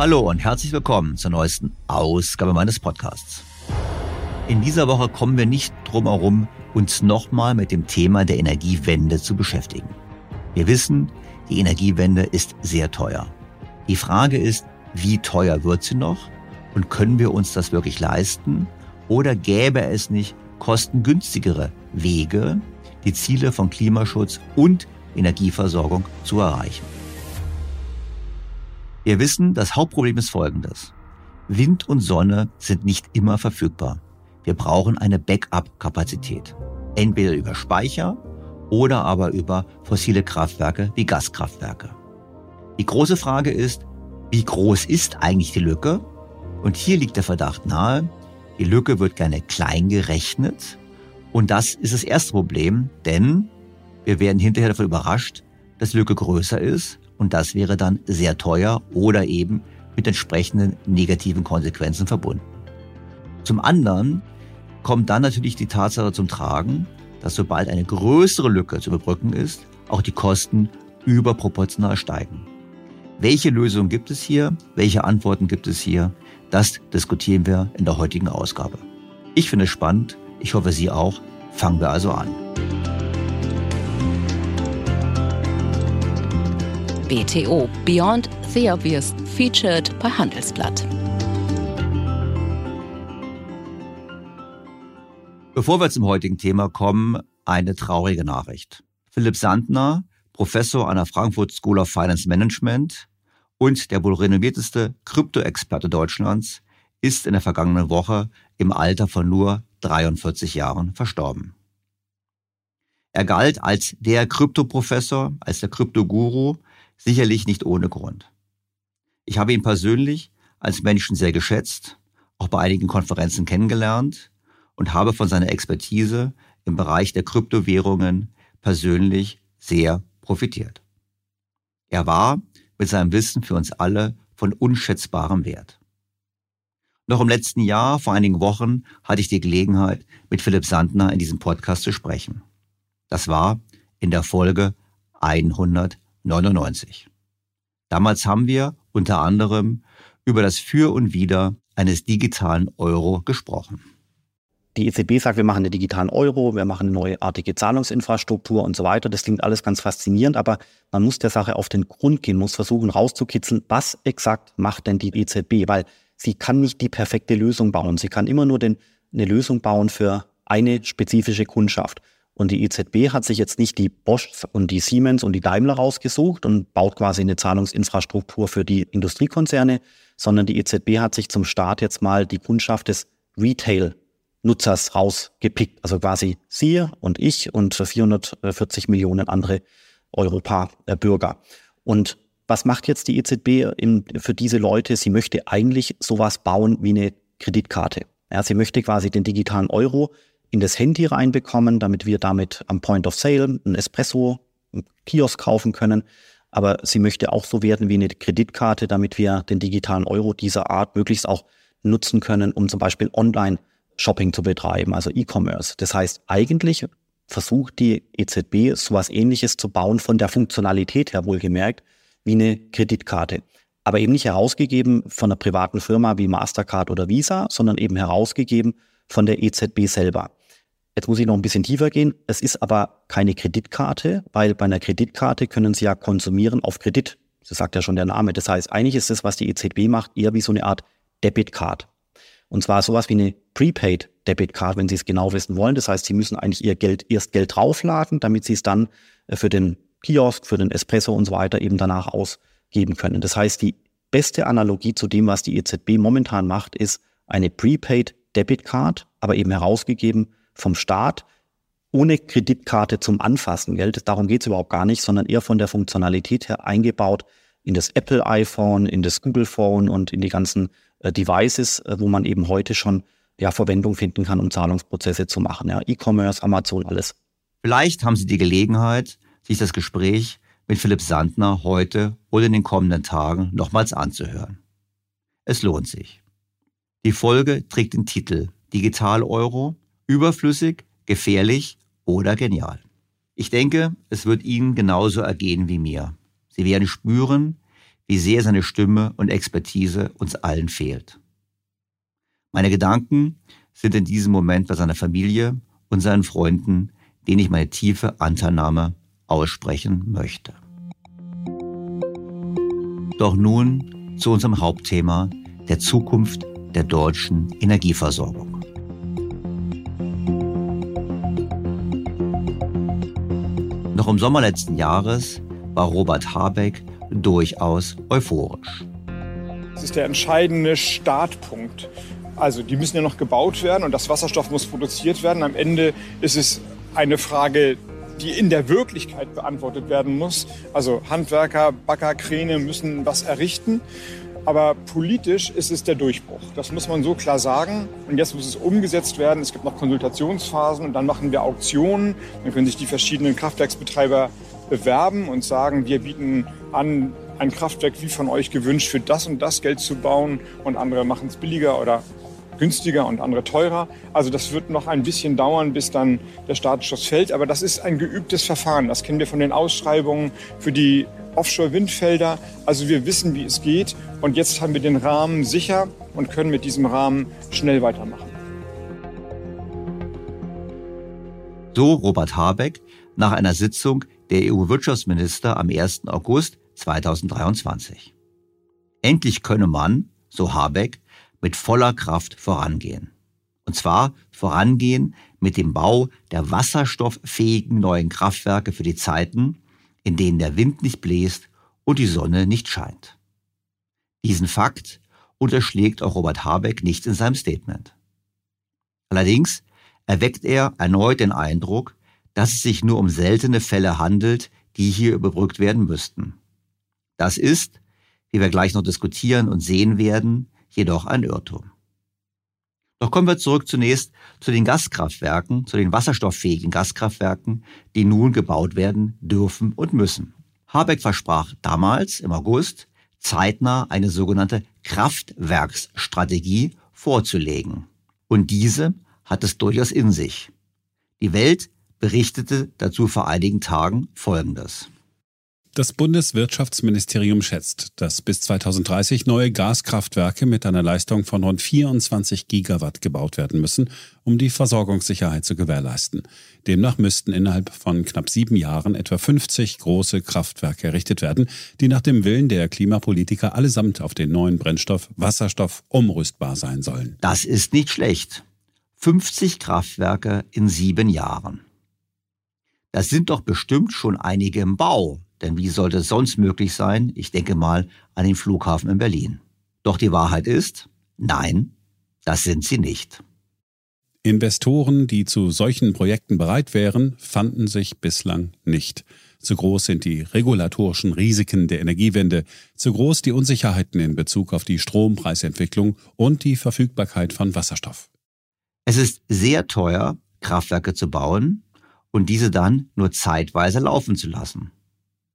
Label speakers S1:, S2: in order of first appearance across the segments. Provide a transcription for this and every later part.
S1: Hallo und herzlich willkommen zur neuesten Ausgabe meines Podcasts. In dieser Woche kommen wir nicht drum herum, uns nochmal mit dem Thema der Energiewende zu beschäftigen. Wir wissen, die Energiewende ist sehr teuer. Die Frage ist, wie teuer wird sie noch und können wir uns das wirklich leisten oder gäbe es nicht kostengünstigere Wege, die Ziele von Klimaschutz und Energieversorgung zu erreichen? Wir wissen, das Hauptproblem ist folgendes. Wind und Sonne sind nicht immer verfügbar. Wir brauchen eine Backup-Kapazität. Entweder über Speicher oder aber über fossile Kraftwerke wie Gaskraftwerke. Die große Frage ist, wie groß ist eigentlich die Lücke? Und hier liegt der Verdacht nahe, die Lücke wird gerne klein gerechnet. Und das ist das erste Problem, denn wir werden hinterher davon überrascht, dass die Lücke größer ist und das wäre dann sehr teuer oder eben mit entsprechenden negativen Konsequenzen verbunden. Zum anderen kommt dann natürlich die Tatsache zum Tragen, dass sobald eine größere Lücke zu überbrücken ist, auch die Kosten überproportional steigen. Welche Lösungen gibt es hier? Welche Antworten gibt es hier? Das diskutieren wir in der heutigen Ausgabe. Ich finde es spannend. Ich hoffe, Sie auch. Fangen wir also an.
S2: BTO Beyond the Obvious featured bei Handelsblatt.
S1: Bevor wir zum heutigen Thema kommen, eine traurige Nachricht. Philipp Sandner, Professor an der Frankfurt School of Finance Management und der wohl renommierteste Krypto-Experte Deutschlands, ist in der vergangenen Woche im Alter von nur 43 Jahren verstorben. Er galt als der Kryptoprofessor, als der Kryptoguru, sicherlich nicht ohne Grund. Ich habe ihn persönlich als Menschen sehr geschätzt, auch bei einigen Konferenzen kennengelernt und habe von seiner Expertise im Bereich der Kryptowährungen persönlich sehr profitiert. Er war mit seinem Wissen für uns alle von unschätzbarem Wert. Noch im letzten Jahr, vor einigen Wochen, hatte ich die Gelegenheit, mit Philipp Sandner in diesem Podcast zu sprechen. Das war in der Folge 199. Damals haben wir unter anderem über das Für und Wider eines digitalen Euro gesprochen.
S3: Die EZB sagt, wir machen einen digitalen Euro, wir machen eine neuartige Zahlungsinfrastruktur und so weiter. Das klingt alles ganz faszinierend, aber man muss der Sache auf den Grund gehen, muss versuchen rauszukitzeln, was exakt macht denn die EZB, weil sie kann nicht die perfekte Lösung bauen. Sie kann immer nur den, eine Lösung bauen für eine spezifische Kundschaft. Und die EZB hat sich jetzt nicht die Bosch und die Siemens und die Daimler rausgesucht und baut quasi eine Zahlungsinfrastruktur für die Industriekonzerne, sondern die EZB hat sich zum Start jetzt mal die Kundschaft des Retail-Nutzers rausgepickt. Also quasi Sie und ich und 440 Millionen andere Europa-Bürger. Und was macht jetzt die EZB für diese Leute? Sie möchte eigentlich sowas bauen wie eine Kreditkarte. Ja, sie möchte quasi den digitalen Euro in das Handy reinbekommen, damit wir damit am Point of Sale ein Espresso, einen Kiosk kaufen können. Aber sie möchte auch so werden wie eine Kreditkarte, damit wir den digitalen Euro dieser Art möglichst auch nutzen können, um zum Beispiel Online-Shopping zu betreiben, also E-Commerce. Das heißt, eigentlich versucht die EZB sowas ähnliches zu bauen, von der Funktionalität her wohlgemerkt, wie eine Kreditkarte. Aber eben nicht herausgegeben von einer privaten Firma wie Mastercard oder Visa, sondern eben herausgegeben von der EZB selber. Jetzt muss ich noch ein bisschen tiefer gehen. Es ist aber keine Kreditkarte, weil bei einer Kreditkarte können Sie ja konsumieren auf Kredit. Das sagt ja schon der Name. Das heißt, eigentlich ist das, was die EZB macht, eher wie so eine Art Debitcard. Und zwar sowas wie eine Prepaid Debitcard, wenn Sie es genau wissen wollen. Das heißt, Sie müssen eigentlich Ihr Geld erst Geld draufladen, damit Sie es dann äh, für den Kiosk, für den Espresso und so weiter eben danach ausgeben können. Das heißt, die beste Analogie zu dem, was die EZB momentan macht, ist eine Prepaid Debitcard, aber eben herausgegeben vom Staat ohne Kreditkarte zum Anfassen. Geld. Darum geht es überhaupt gar nicht, sondern eher von der Funktionalität her eingebaut in das Apple iPhone, in das Google Phone und in die ganzen äh, Devices, äh, wo man eben heute schon ja, Verwendung finden kann, um Zahlungsprozesse zu machen. Ja, E-Commerce, Amazon, alles.
S1: Vielleicht haben Sie die Gelegenheit, sich das Gespräch mit Philipp Sandner heute oder in den kommenden Tagen nochmals anzuhören. Es lohnt sich. Die Folge trägt den Titel Digital Euro Überflüssig, gefährlich oder genial. Ich denke, es wird Ihnen genauso ergehen wie mir. Sie werden spüren, wie sehr seine Stimme und Expertise uns allen fehlt. Meine Gedanken sind in diesem Moment bei seiner Familie und seinen Freunden, denen ich meine tiefe Anteilnahme aussprechen möchte. Doch nun zu unserem Hauptthema der Zukunft der deutschen Energieversorgung. Im Sommer letzten Jahres war Robert Habeck durchaus euphorisch.
S4: Das ist der entscheidende Startpunkt. Also die müssen ja noch gebaut werden und das Wasserstoff muss produziert werden. Am Ende ist es eine Frage, die in der Wirklichkeit beantwortet werden muss. Also Handwerker, Bagger, Kräne müssen was errichten. Aber politisch ist es der Durchbruch. Das muss man so klar sagen. Und jetzt muss es umgesetzt werden. Es gibt noch Konsultationsphasen und dann machen wir Auktionen. Dann können sich die verschiedenen Kraftwerksbetreiber bewerben und sagen, wir bieten an, ein Kraftwerk wie von euch gewünscht für das und das Geld zu bauen und andere machen es billiger oder günstiger und andere teurer. Also das wird noch ein bisschen dauern, bis dann der Startschuss fällt. Aber das ist ein geübtes Verfahren. Das kennen wir von den Ausschreibungen für die Offshore-Windfelder. Also wir wissen, wie es geht. Und jetzt haben wir den Rahmen sicher und können mit diesem Rahmen schnell weitermachen.
S1: So Robert Habeck nach einer Sitzung der EU-Wirtschaftsminister am 1. August 2023. Endlich könne man, so Habeck, mit voller Kraft vorangehen. Und zwar vorangehen mit dem Bau der wasserstofffähigen neuen Kraftwerke für die Zeiten, in denen der Wind nicht bläst und die Sonne nicht scheint. Diesen Fakt unterschlägt auch Robert Habeck nicht in seinem Statement. Allerdings erweckt er erneut den Eindruck, dass es sich nur um seltene Fälle handelt, die hier überbrückt werden müssten. Das ist, wie wir gleich noch diskutieren und sehen werden, jedoch ein Irrtum. Doch kommen wir zurück zunächst zu den Gaskraftwerken, zu den wasserstofffähigen Gaskraftwerken, die nun gebaut werden dürfen und müssen. Habeck versprach damals im August, zeitnah eine sogenannte Kraftwerksstrategie vorzulegen. Und diese hat es durchaus in sich. Die Welt berichtete dazu vor einigen Tagen Folgendes.
S5: Das Bundeswirtschaftsministerium schätzt, dass bis 2030 neue Gaskraftwerke mit einer Leistung von rund 24 Gigawatt gebaut werden müssen, um die Versorgungssicherheit zu gewährleisten. Demnach müssten innerhalb von knapp sieben Jahren etwa 50 große Kraftwerke errichtet werden, die nach dem Willen der Klimapolitiker allesamt auf den neuen Brennstoff Wasserstoff umrüstbar sein sollen.
S1: Das ist nicht schlecht. 50 Kraftwerke in sieben Jahren. Das sind doch bestimmt schon einige im Bau, denn wie sollte es sonst möglich sein? Ich denke mal an den Flughafen in Berlin. Doch die Wahrheit ist, nein, das sind sie nicht.
S5: Investoren, die zu solchen Projekten bereit wären, fanden sich bislang nicht. Zu groß sind die regulatorischen Risiken der Energiewende, zu groß die Unsicherheiten in Bezug auf die Strompreisentwicklung und die Verfügbarkeit von Wasserstoff.
S1: Es ist sehr teuer, Kraftwerke zu bauen und diese dann nur zeitweise laufen zu lassen.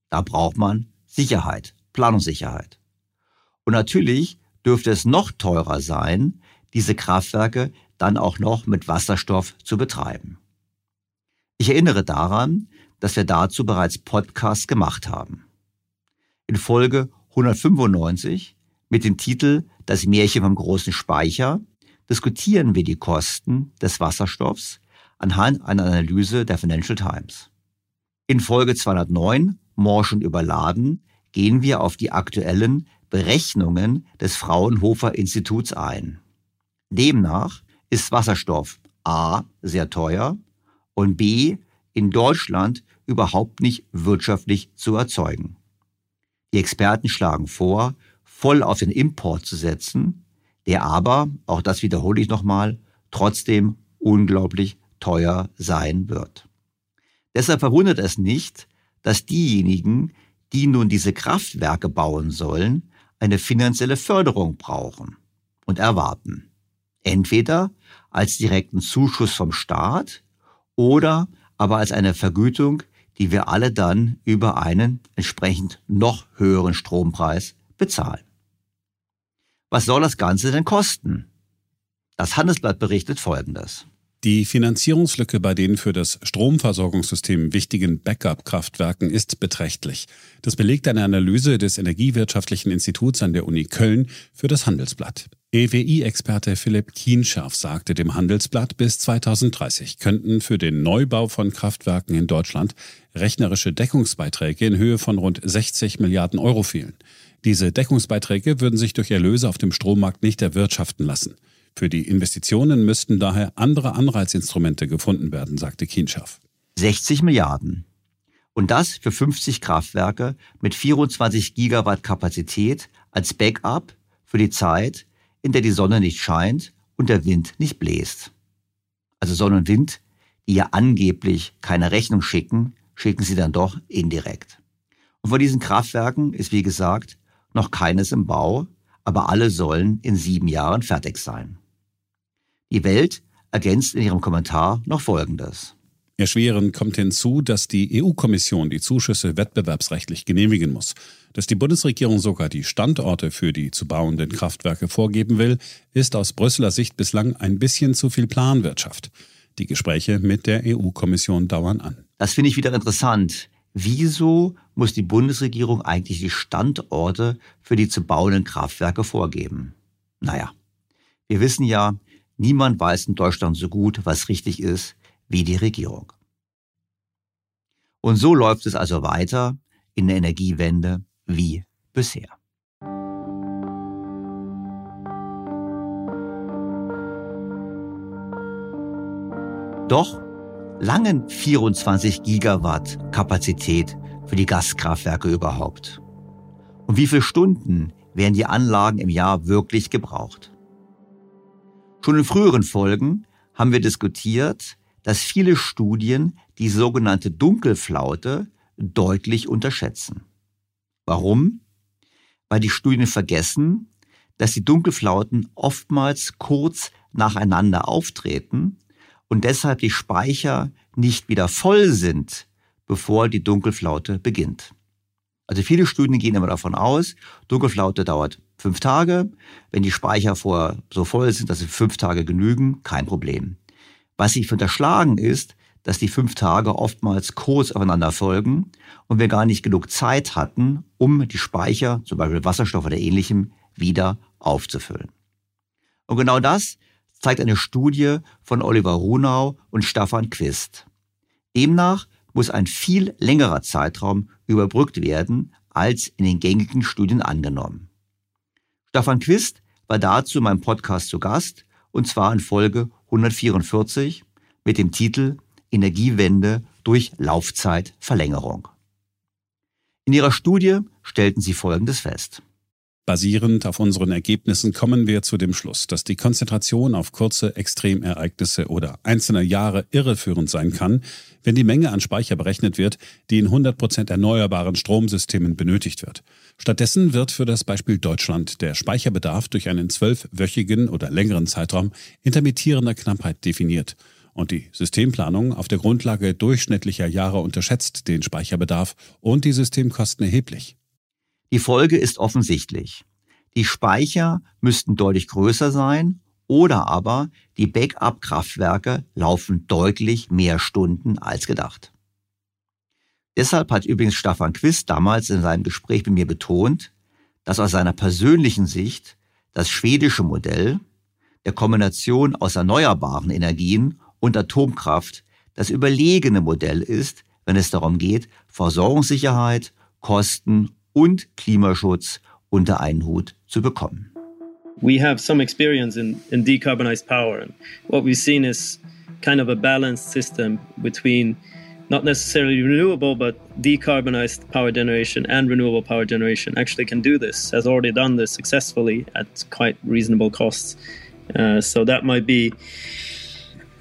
S1: Da braucht man Sicherheit, Planungssicherheit. Und natürlich dürfte es noch teurer sein, diese Kraftwerke dann auch noch mit Wasserstoff zu betreiben. Ich erinnere daran, dass wir dazu bereits Podcasts gemacht haben. In Folge 195 mit dem Titel Das Märchen vom großen Speicher diskutieren wir die Kosten des Wasserstoffs anhand einer Analyse der Financial Times. In Folge 209 morsch und überladen, gehen wir auf die aktuellen Berechnungen des Fraunhofer Instituts ein. Demnach ist Wasserstoff A sehr teuer und B in Deutschland überhaupt nicht wirtschaftlich zu erzeugen. Die Experten schlagen vor, voll auf den Import zu setzen, der aber, auch das wiederhole ich nochmal, trotzdem unglaublich teuer sein wird. Deshalb verwundert es nicht, dass diejenigen, die nun diese Kraftwerke bauen sollen, eine finanzielle Förderung brauchen und erwarten. Entweder als direkten Zuschuss vom Staat oder aber als eine Vergütung, die wir alle dann über einen entsprechend noch höheren Strompreis bezahlen. Was soll das Ganze denn kosten? Das Handelsblatt berichtet Folgendes.
S5: Die Finanzierungslücke bei den für das Stromversorgungssystem wichtigen Backup-Kraftwerken ist beträchtlich. Das belegt eine Analyse des Energiewirtschaftlichen Instituts an der Uni Köln für das Handelsblatt. EWI-Experte Philipp Kienscharf sagte dem Handelsblatt, bis 2030 könnten für den Neubau von Kraftwerken in Deutschland rechnerische Deckungsbeiträge in Höhe von rund 60 Milliarden Euro fehlen. Diese Deckungsbeiträge würden sich durch Erlöse auf dem Strommarkt nicht erwirtschaften lassen. Für die Investitionen müssten daher andere Anreizinstrumente gefunden werden, sagte Kienschaff.
S1: 60 Milliarden. Und das für 50 Kraftwerke mit 24 Gigawatt Kapazität als Backup für die Zeit, in der die Sonne nicht scheint und der Wind nicht bläst. Also Sonne und Wind, die ja angeblich keine Rechnung schicken, schicken sie dann doch indirekt. Und von diesen Kraftwerken ist, wie gesagt, noch keines im Bau, aber alle sollen in sieben Jahren fertig sein. Die Welt ergänzt in ihrem Kommentar noch Folgendes.
S5: Erschwerend kommt hinzu, dass die EU-Kommission die Zuschüsse wettbewerbsrechtlich genehmigen muss. Dass die Bundesregierung sogar die Standorte für die zu bauenden Kraftwerke vorgeben will, ist aus Brüsseler Sicht bislang ein bisschen zu viel Planwirtschaft. Die Gespräche mit der EU-Kommission dauern an.
S1: Das finde ich wieder interessant. Wieso muss die Bundesregierung eigentlich die Standorte für die zu bauenden Kraftwerke vorgeben? Naja, wir wissen ja, Niemand weiß in Deutschland so gut, was richtig ist, wie die Regierung. Und so läuft es also weiter in der Energiewende wie bisher. Doch langen 24 Gigawatt Kapazität für die Gaskraftwerke überhaupt? Und wie viele Stunden werden die Anlagen im Jahr wirklich gebraucht? Schon in früheren Folgen haben wir diskutiert, dass viele Studien die sogenannte Dunkelflaute deutlich unterschätzen. Warum? Weil die Studien vergessen, dass die Dunkelflauten oftmals kurz nacheinander auftreten und deshalb die Speicher nicht wieder voll sind, bevor die Dunkelflaute beginnt. Also viele Studien gehen immer davon aus, Dunkelflaute dauert fünf Tage. Wenn die Speicher vorher so voll sind, dass sie fünf Tage genügen, kein Problem. Was sich unterschlagen ist, dass die fünf Tage oftmals kurz aufeinander folgen und wir gar nicht genug Zeit hatten, um die Speicher, zum Beispiel Wasserstoff oder ähnlichem, wieder aufzufüllen. Und genau das zeigt eine Studie von Oliver Runau und Staffan Quist. Demnach muss ein viel längerer Zeitraum überbrückt werden als in den gängigen Studien angenommen. Staffan Quist war dazu in meinem Podcast zu Gast und zwar in Folge 144 mit dem Titel Energiewende durch Laufzeitverlängerung. In ihrer Studie stellten sie Folgendes fest.
S5: Basierend auf unseren Ergebnissen kommen wir zu dem Schluss, dass die Konzentration auf kurze Extremereignisse oder einzelne Jahre irreführend sein kann, wenn die Menge an Speicher berechnet wird, die in 100 Prozent erneuerbaren Stromsystemen benötigt wird. Stattdessen wird für das Beispiel Deutschland der Speicherbedarf durch einen zwölfwöchigen oder längeren Zeitraum intermittierender Knappheit definiert. Und die Systemplanung auf der Grundlage durchschnittlicher Jahre unterschätzt den Speicherbedarf und die Systemkosten erheblich.
S1: Die Folge ist offensichtlich. Die Speicher müssten deutlich größer sein oder aber die Backup-Kraftwerke laufen deutlich mehr Stunden als gedacht. Deshalb hat übrigens Staffan Quist damals in seinem Gespräch mit mir betont, dass aus seiner persönlichen Sicht das schwedische Modell der Kombination aus erneuerbaren Energien und Atomkraft das überlegene Modell ist, wenn es darum geht, Versorgungssicherheit, Kosten und Klimaschutz unter einen Hut zu bekommen.
S6: We have some experience in, in decarbonized power. And what we've seen is kind of a balanced system between not necessarily renewable, but decarbonized power generation and renewable power generation actually can do this, has already done this successfully at quite reasonable costs. Uh, so that might be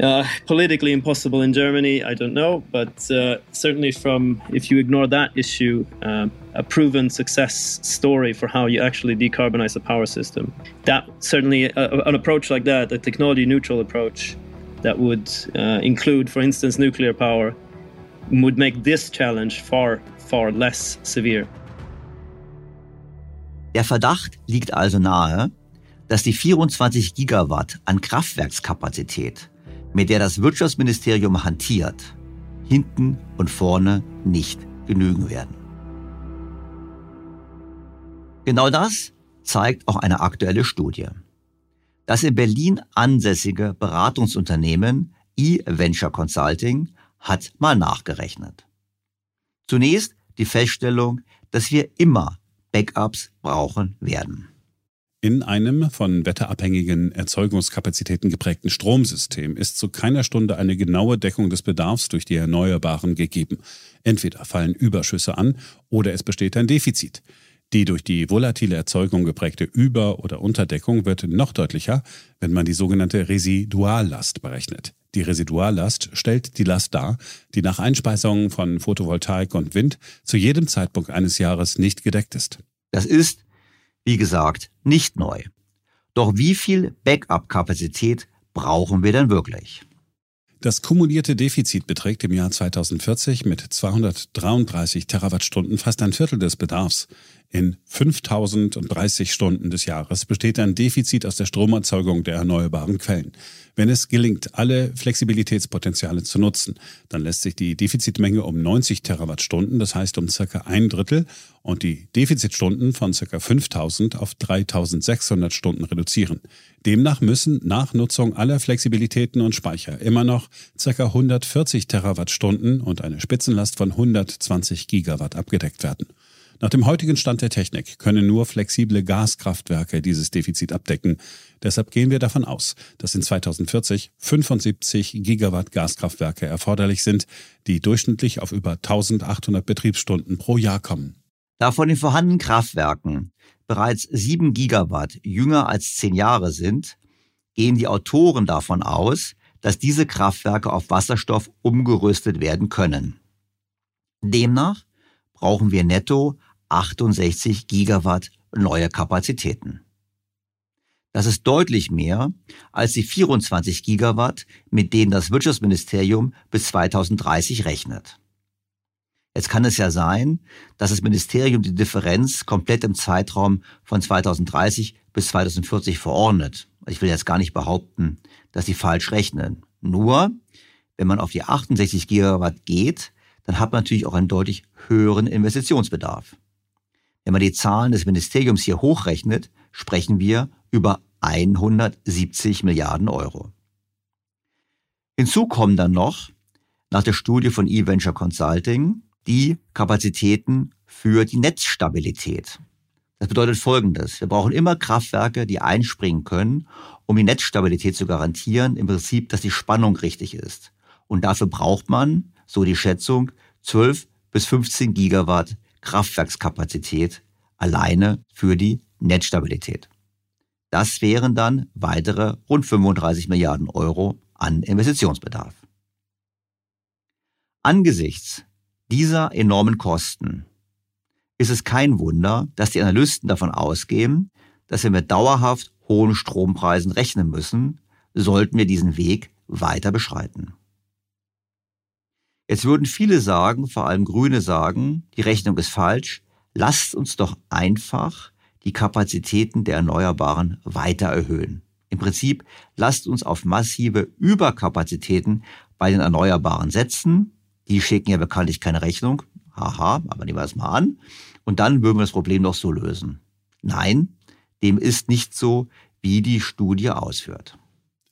S6: uh, politically impossible in Germany, I don't know, but uh, certainly from if you ignore that issue, uh, a proven success story for how you actually decarbonize a power system. That certainly uh, an approach like that, a technology neutral approach that would uh, include, for instance, nuclear power, would make this challenge far, far less severe.
S1: Der Verdacht liegt also nahe, dass die 24 Gigawatt an Kraftwerkskapazität mit der das Wirtschaftsministerium hantiert, hinten und vorne nicht genügen werden. Genau das zeigt auch eine aktuelle Studie. Das in Berlin ansässige Beratungsunternehmen eVenture Consulting hat mal nachgerechnet. Zunächst die Feststellung, dass wir immer Backups brauchen werden.
S5: In einem von wetterabhängigen Erzeugungskapazitäten geprägten Stromsystem ist zu keiner Stunde eine genaue Deckung des Bedarfs durch die Erneuerbaren gegeben. Entweder fallen Überschüsse an oder es besteht ein Defizit. Die durch die volatile Erzeugung geprägte Über- oder Unterdeckung wird noch deutlicher, wenn man die sogenannte Residuallast berechnet. Die Residuallast stellt die Last dar, die nach Einspeisung von Photovoltaik und Wind zu jedem Zeitpunkt eines Jahres nicht gedeckt ist.
S1: Das ist wie gesagt, nicht neu. Doch wie viel Backup-Kapazität brauchen wir denn wirklich?
S5: Das kumulierte Defizit beträgt im Jahr 2040 mit 233 Terawattstunden fast ein Viertel des Bedarfs. In 5030 Stunden des Jahres besteht ein Defizit aus der Stromerzeugung der erneuerbaren Quellen. Wenn es gelingt, alle Flexibilitätspotenziale zu nutzen, dann lässt sich die Defizitmenge um 90 Terawattstunden, das heißt um circa ein Drittel, und die Defizitstunden von circa 5000 auf 3600 Stunden reduzieren. Demnach müssen nach Nutzung aller Flexibilitäten und Speicher immer noch circa 140 Terawattstunden und eine Spitzenlast von 120 Gigawatt abgedeckt werden. Nach dem heutigen Stand der Technik können nur flexible Gaskraftwerke dieses Defizit abdecken. Deshalb gehen wir davon aus, dass in 2040 75 Gigawatt Gaskraftwerke erforderlich sind, die durchschnittlich auf über 1800 Betriebsstunden pro Jahr kommen.
S1: Da von den vorhandenen Kraftwerken bereits 7 Gigawatt jünger als 10 Jahre sind, gehen die Autoren davon aus, dass diese Kraftwerke auf Wasserstoff umgerüstet werden können. Demnach brauchen wir netto 68 Gigawatt neue Kapazitäten. Das ist deutlich mehr als die 24 Gigawatt, mit denen das Wirtschaftsministerium bis 2030 rechnet. Jetzt kann es ja sein, dass das Ministerium die Differenz komplett im Zeitraum von 2030 bis 2040 verordnet. Ich will jetzt gar nicht behaupten, dass sie falsch rechnen. Nur, wenn man auf die 68 Gigawatt geht, dann hat man natürlich auch einen deutlich höheren Investitionsbedarf. Wenn man die Zahlen des Ministeriums hier hochrechnet, sprechen wir über 170 Milliarden Euro. Hinzu kommen dann noch, nach der Studie von eVenture Consulting, die Kapazitäten für die Netzstabilität. Das bedeutet Folgendes. Wir brauchen immer Kraftwerke, die einspringen können, um die Netzstabilität zu garantieren, im Prinzip, dass die Spannung richtig ist. Und dafür braucht man, so die Schätzung, 12 bis 15 Gigawatt Kraftwerkskapazität alleine für die Netzstabilität. Das wären dann weitere rund 35 Milliarden Euro an Investitionsbedarf. Angesichts dieser enormen Kosten ist es kein Wunder, dass die Analysten davon ausgehen, dass wir mit dauerhaft hohen Strompreisen rechnen müssen, sollten wir diesen Weg weiter beschreiten. Jetzt würden viele sagen, vor allem Grüne sagen, die Rechnung ist falsch, lasst uns doch einfach die Kapazitäten der Erneuerbaren weiter erhöhen. Im Prinzip lasst uns auf massive Überkapazitäten bei den Erneuerbaren setzen die schicken ja bekanntlich keine Rechnung. Haha, aber nehmen wir es mal an. Und dann würden wir das Problem doch so lösen. Nein, dem ist nicht so, wie die Studie ausführt.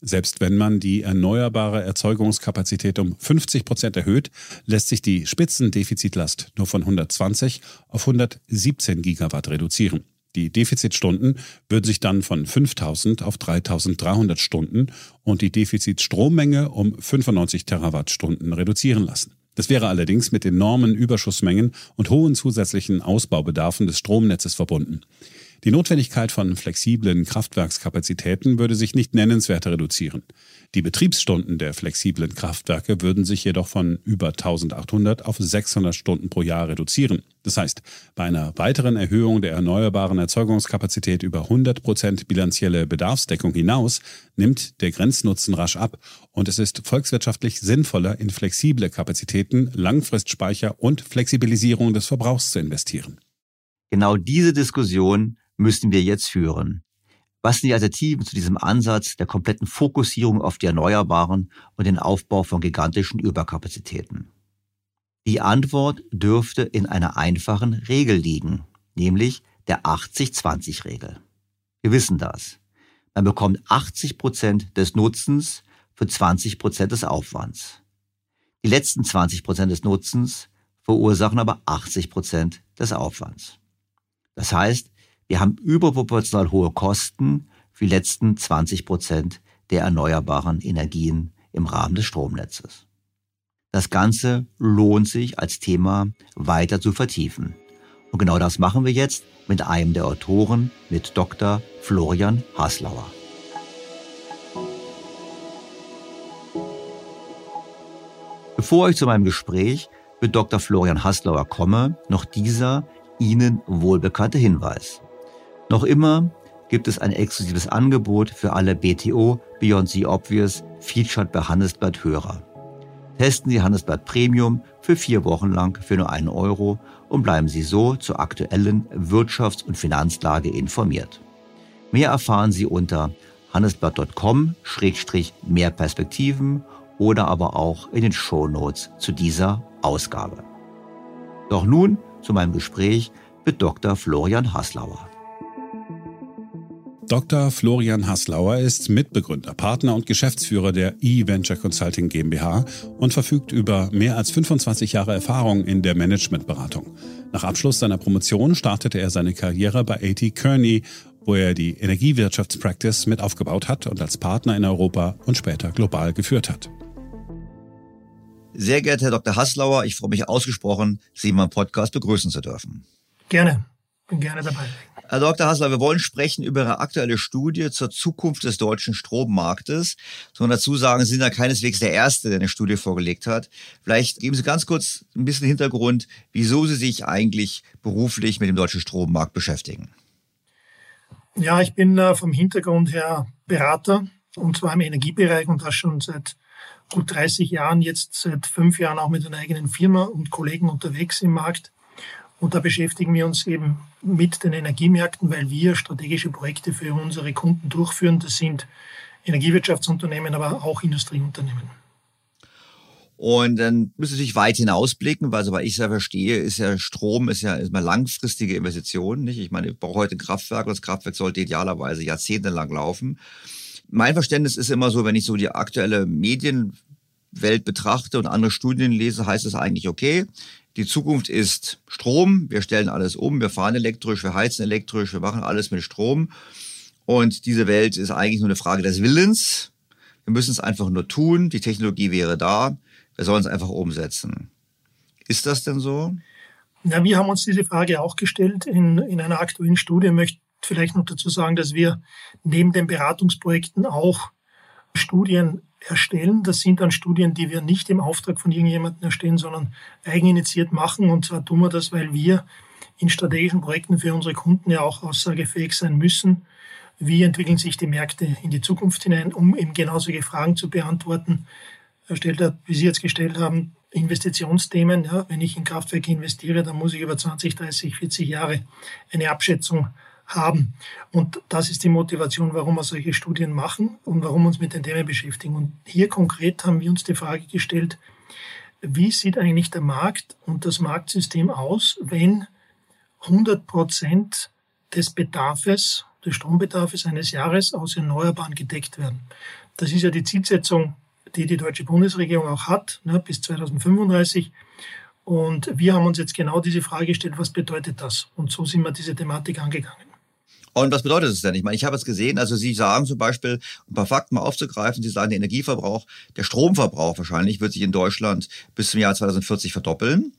S5: Selbst wenn man die erneuerbare Erzeugungskapazität um 50 Prozent erhöht, lässt sich die Spitzendefizitlast nur von 120 auf 117 Gigawatt reduzieren. Die Defizitstunden würden sich dann von 5000 auf 3300 Stunden und die Defizitstrommenge um 95 Terawattstunden reduzieren lassen. Das wäre allerdings mit enormen Überschussmengen und hohen zusätzlichen Ausbaubedarfen des Stromnetzes verbunden. Die Notwendigkeit von flexiblen Kraftwerkskapazitäten würde sich nicht nennenswert reduzieren. Die Betriebsstunden der flexiblen Kraftwerke würden sich jedoch von über 1800 auf 600 Stunden pro Jahr reduzieren. Das heißt, bei einer weiteren Erhöhung der erneuerbaren Erzeugungskapazität über 100 Prozent bilanzielle Bedarfsdeckung hinaus nimmt der Grenznutzen rasch ab und es ist volkswirtschaftlich sinnvoller, in flexible Kapazitäten, Langfristspeicher und Flexibilisierung des Verbrauchs zu investieren.
S1: Genau diese Diskussion müssen wir jetzt führen. Was sind die Alternativen zu diesem Ansatz der kompletten Fokussierung auf die Erneuerbaren und den Aufbau von gigantischen Überkapazitäten? Die Antwort dürfte in einer einfachen Regel liegen, nämlich der 80-20-Regel. Wir wissen das. Man bekommt 80 Prozent des Nutzens für 20 Prozent des Aufwands. Die letzten 20 Prozent des Nutzens verursachen aber 80 Prozent des Aufwands. Das heißt, wir haben überproportional hohe Kosten für die letzten 20 Prozent der erneuerbaren Energien im Rahmen des Stromnetzes. Das Ganze lohnt sich als Thema weiter zu vertiefen. Und genau das machen wir jetzt mit einem der Autoren, mit Dr. Florian Haslauer. Bevor ich zu meinem Gespräch mit Dr. Florian Haslauer komme, noch dieser Ihnen wohlbekannte Hinweis. Noch immer gibt es ein exklusives Angebot für alle BTO Beyond the Obvious Featured bei Handelsblatt Hörer. Testen Sie Handelsblatt Premium für vier Wochen lang für nur einen Euro und bleiben Sie so zur aktuellen Wirtschafts- und Finanzlage informiert. Mehr erfahren Sie unter handelsblatt.com-mehr Perspektiven oder aber auch in den Shownotes zu dieser Ausgabe. Doch nun zu meinem Gespräch mit Dr. Florian Haslauer.
S5: Dr. Florian Haslauer ist Mitbegründer, Partner und Geschäftsführer der eVenture Consulting GmbH und verfügt über mehr als 25 Jahre Erfahrung in der Managementberatung. Nach Abschluss seiner Promotion startete er seine Karriere bei AT Kearney, wo er die Energiewirtschaftspractice mit aufgebaut hat und als Partner in Europa und später global geführt hat.
S1: Sehr geehrter Herr Dr. Haslauer, ich freue mich ausgesprochen, Sie in meinem Podcast begrüßen zu dürfen.
S7: Gerne, bin gerne dabei.
S1: Herr Dr. Hassler, wir wollen sprechen über Ihre aktuelle Studie zur Zukunft des deutschen Strommarktes. So dazu sagen, Sie sind ja keineswegs der Erste, der eine Studie vorgelegt hat. Vielleicht geben Sie ganz kurz ein bisschen Hintergrund, wieso Sie sich eigentlich beruflich mit dem deutschen Strommarkt beschäftigen.
S7: Ja, ich bin äh, vom Hintergrund her Berater und zwar im Energiebereich und das schon seit gut 30 Jahren, jetzt seit fünf Jahren auch mit einer eigenen Firma und Kollegen unterwegs im Markt. Und da beschäftigen wir uns eben mit den Energiemärkten, weil wir strategische Projekte für unsere Kunden durchführen. Das sind Energiewirtschaftsunternehmen, aber auch Industrieunternehmen.
S1: Und dann müssen Sie natürlich weit hinausblicken, weil soweit ich es ja verstehe, ist ja Strom ist ja erstmal langfristige Investition. Nicht? Ich meine, ich brauche heute ein Kraftwerk und das Kraftwerk sollte idealerweise jahrzehntelang laufen. Mein Verständnis ist immer so, wenn ich so die aktuelle Medienwelt betrachte und andere Studien lese, heißt es eigentlich, okay, die Zukunft ist Strom. Wir stellen alles um. Wir fahren elektrisch, wir heizen elektrisch, wir machen alles mit Strom. Und diese Welt ist eigentlich nur eine Frage des Willens. Wir müssen es einfach nur tun. Die Technologie wäre da. Wir sollen es einfach umsetzen. Ist das denn so?
S7: Ja, wir haben uns diese Frage auch gestellt in, in einer aktuellen Studie. Ich möchte vielleicht noch dazu sagen, dass wir neben den Beratungsprojekten auch Studien erstellen. Das sind dann Studien, die wir nicht im Auftrag von irgendjemandem erstellen, sondern eigeninitiiert machen. Und zwar tun wir das, weil wir in strategischen Projekten für unsere Kunden ja auch aussagefähig sein müssen. Wie entwickeln sich die Märkte in die Zukunft hinein, um eben genau solche Fragen zu beantworten. Erstellt hat, wie Sie jetzt gestellt haben, Investitionsthemen. Ja, wenn ich in Kraftwerke investiere, dann muss ich über 20, 30, 40 Jahre eine Abschätzung haben. Und das ist die Motivation, warum wir solche Studien machen und warum wir uns mit den Themen beschäftigen. Und hier konkret haben wir uns die Frage gestellt, wie sieht eigentlich der Markt und das Marktsystem aus, wenn 100 Prozent des Bedarfes, des Strombedarfs eines Jahres aus Erneuerbaren gedeckt werden. Das ist ja die Zielsetzung, die die deutsche Bundesregierung auch hat, ne, bis 2035. Und wir haben uns jetzt genau diese Frage gestellt, was bedeutet das? Und so sind wir diese Thematik angegangen.
S1: Und was bedeutet es denn? Ich meine, ich habe es gesehen, also Sie sagen zum Beispiel, ein paar Fakten mal aufzugreifen, Sie sagen, der Energieverbrauch, der Stromverbrauch wahrscheinlich wird sich in Deutschland bis zum Jahr 2040 verdoppeln.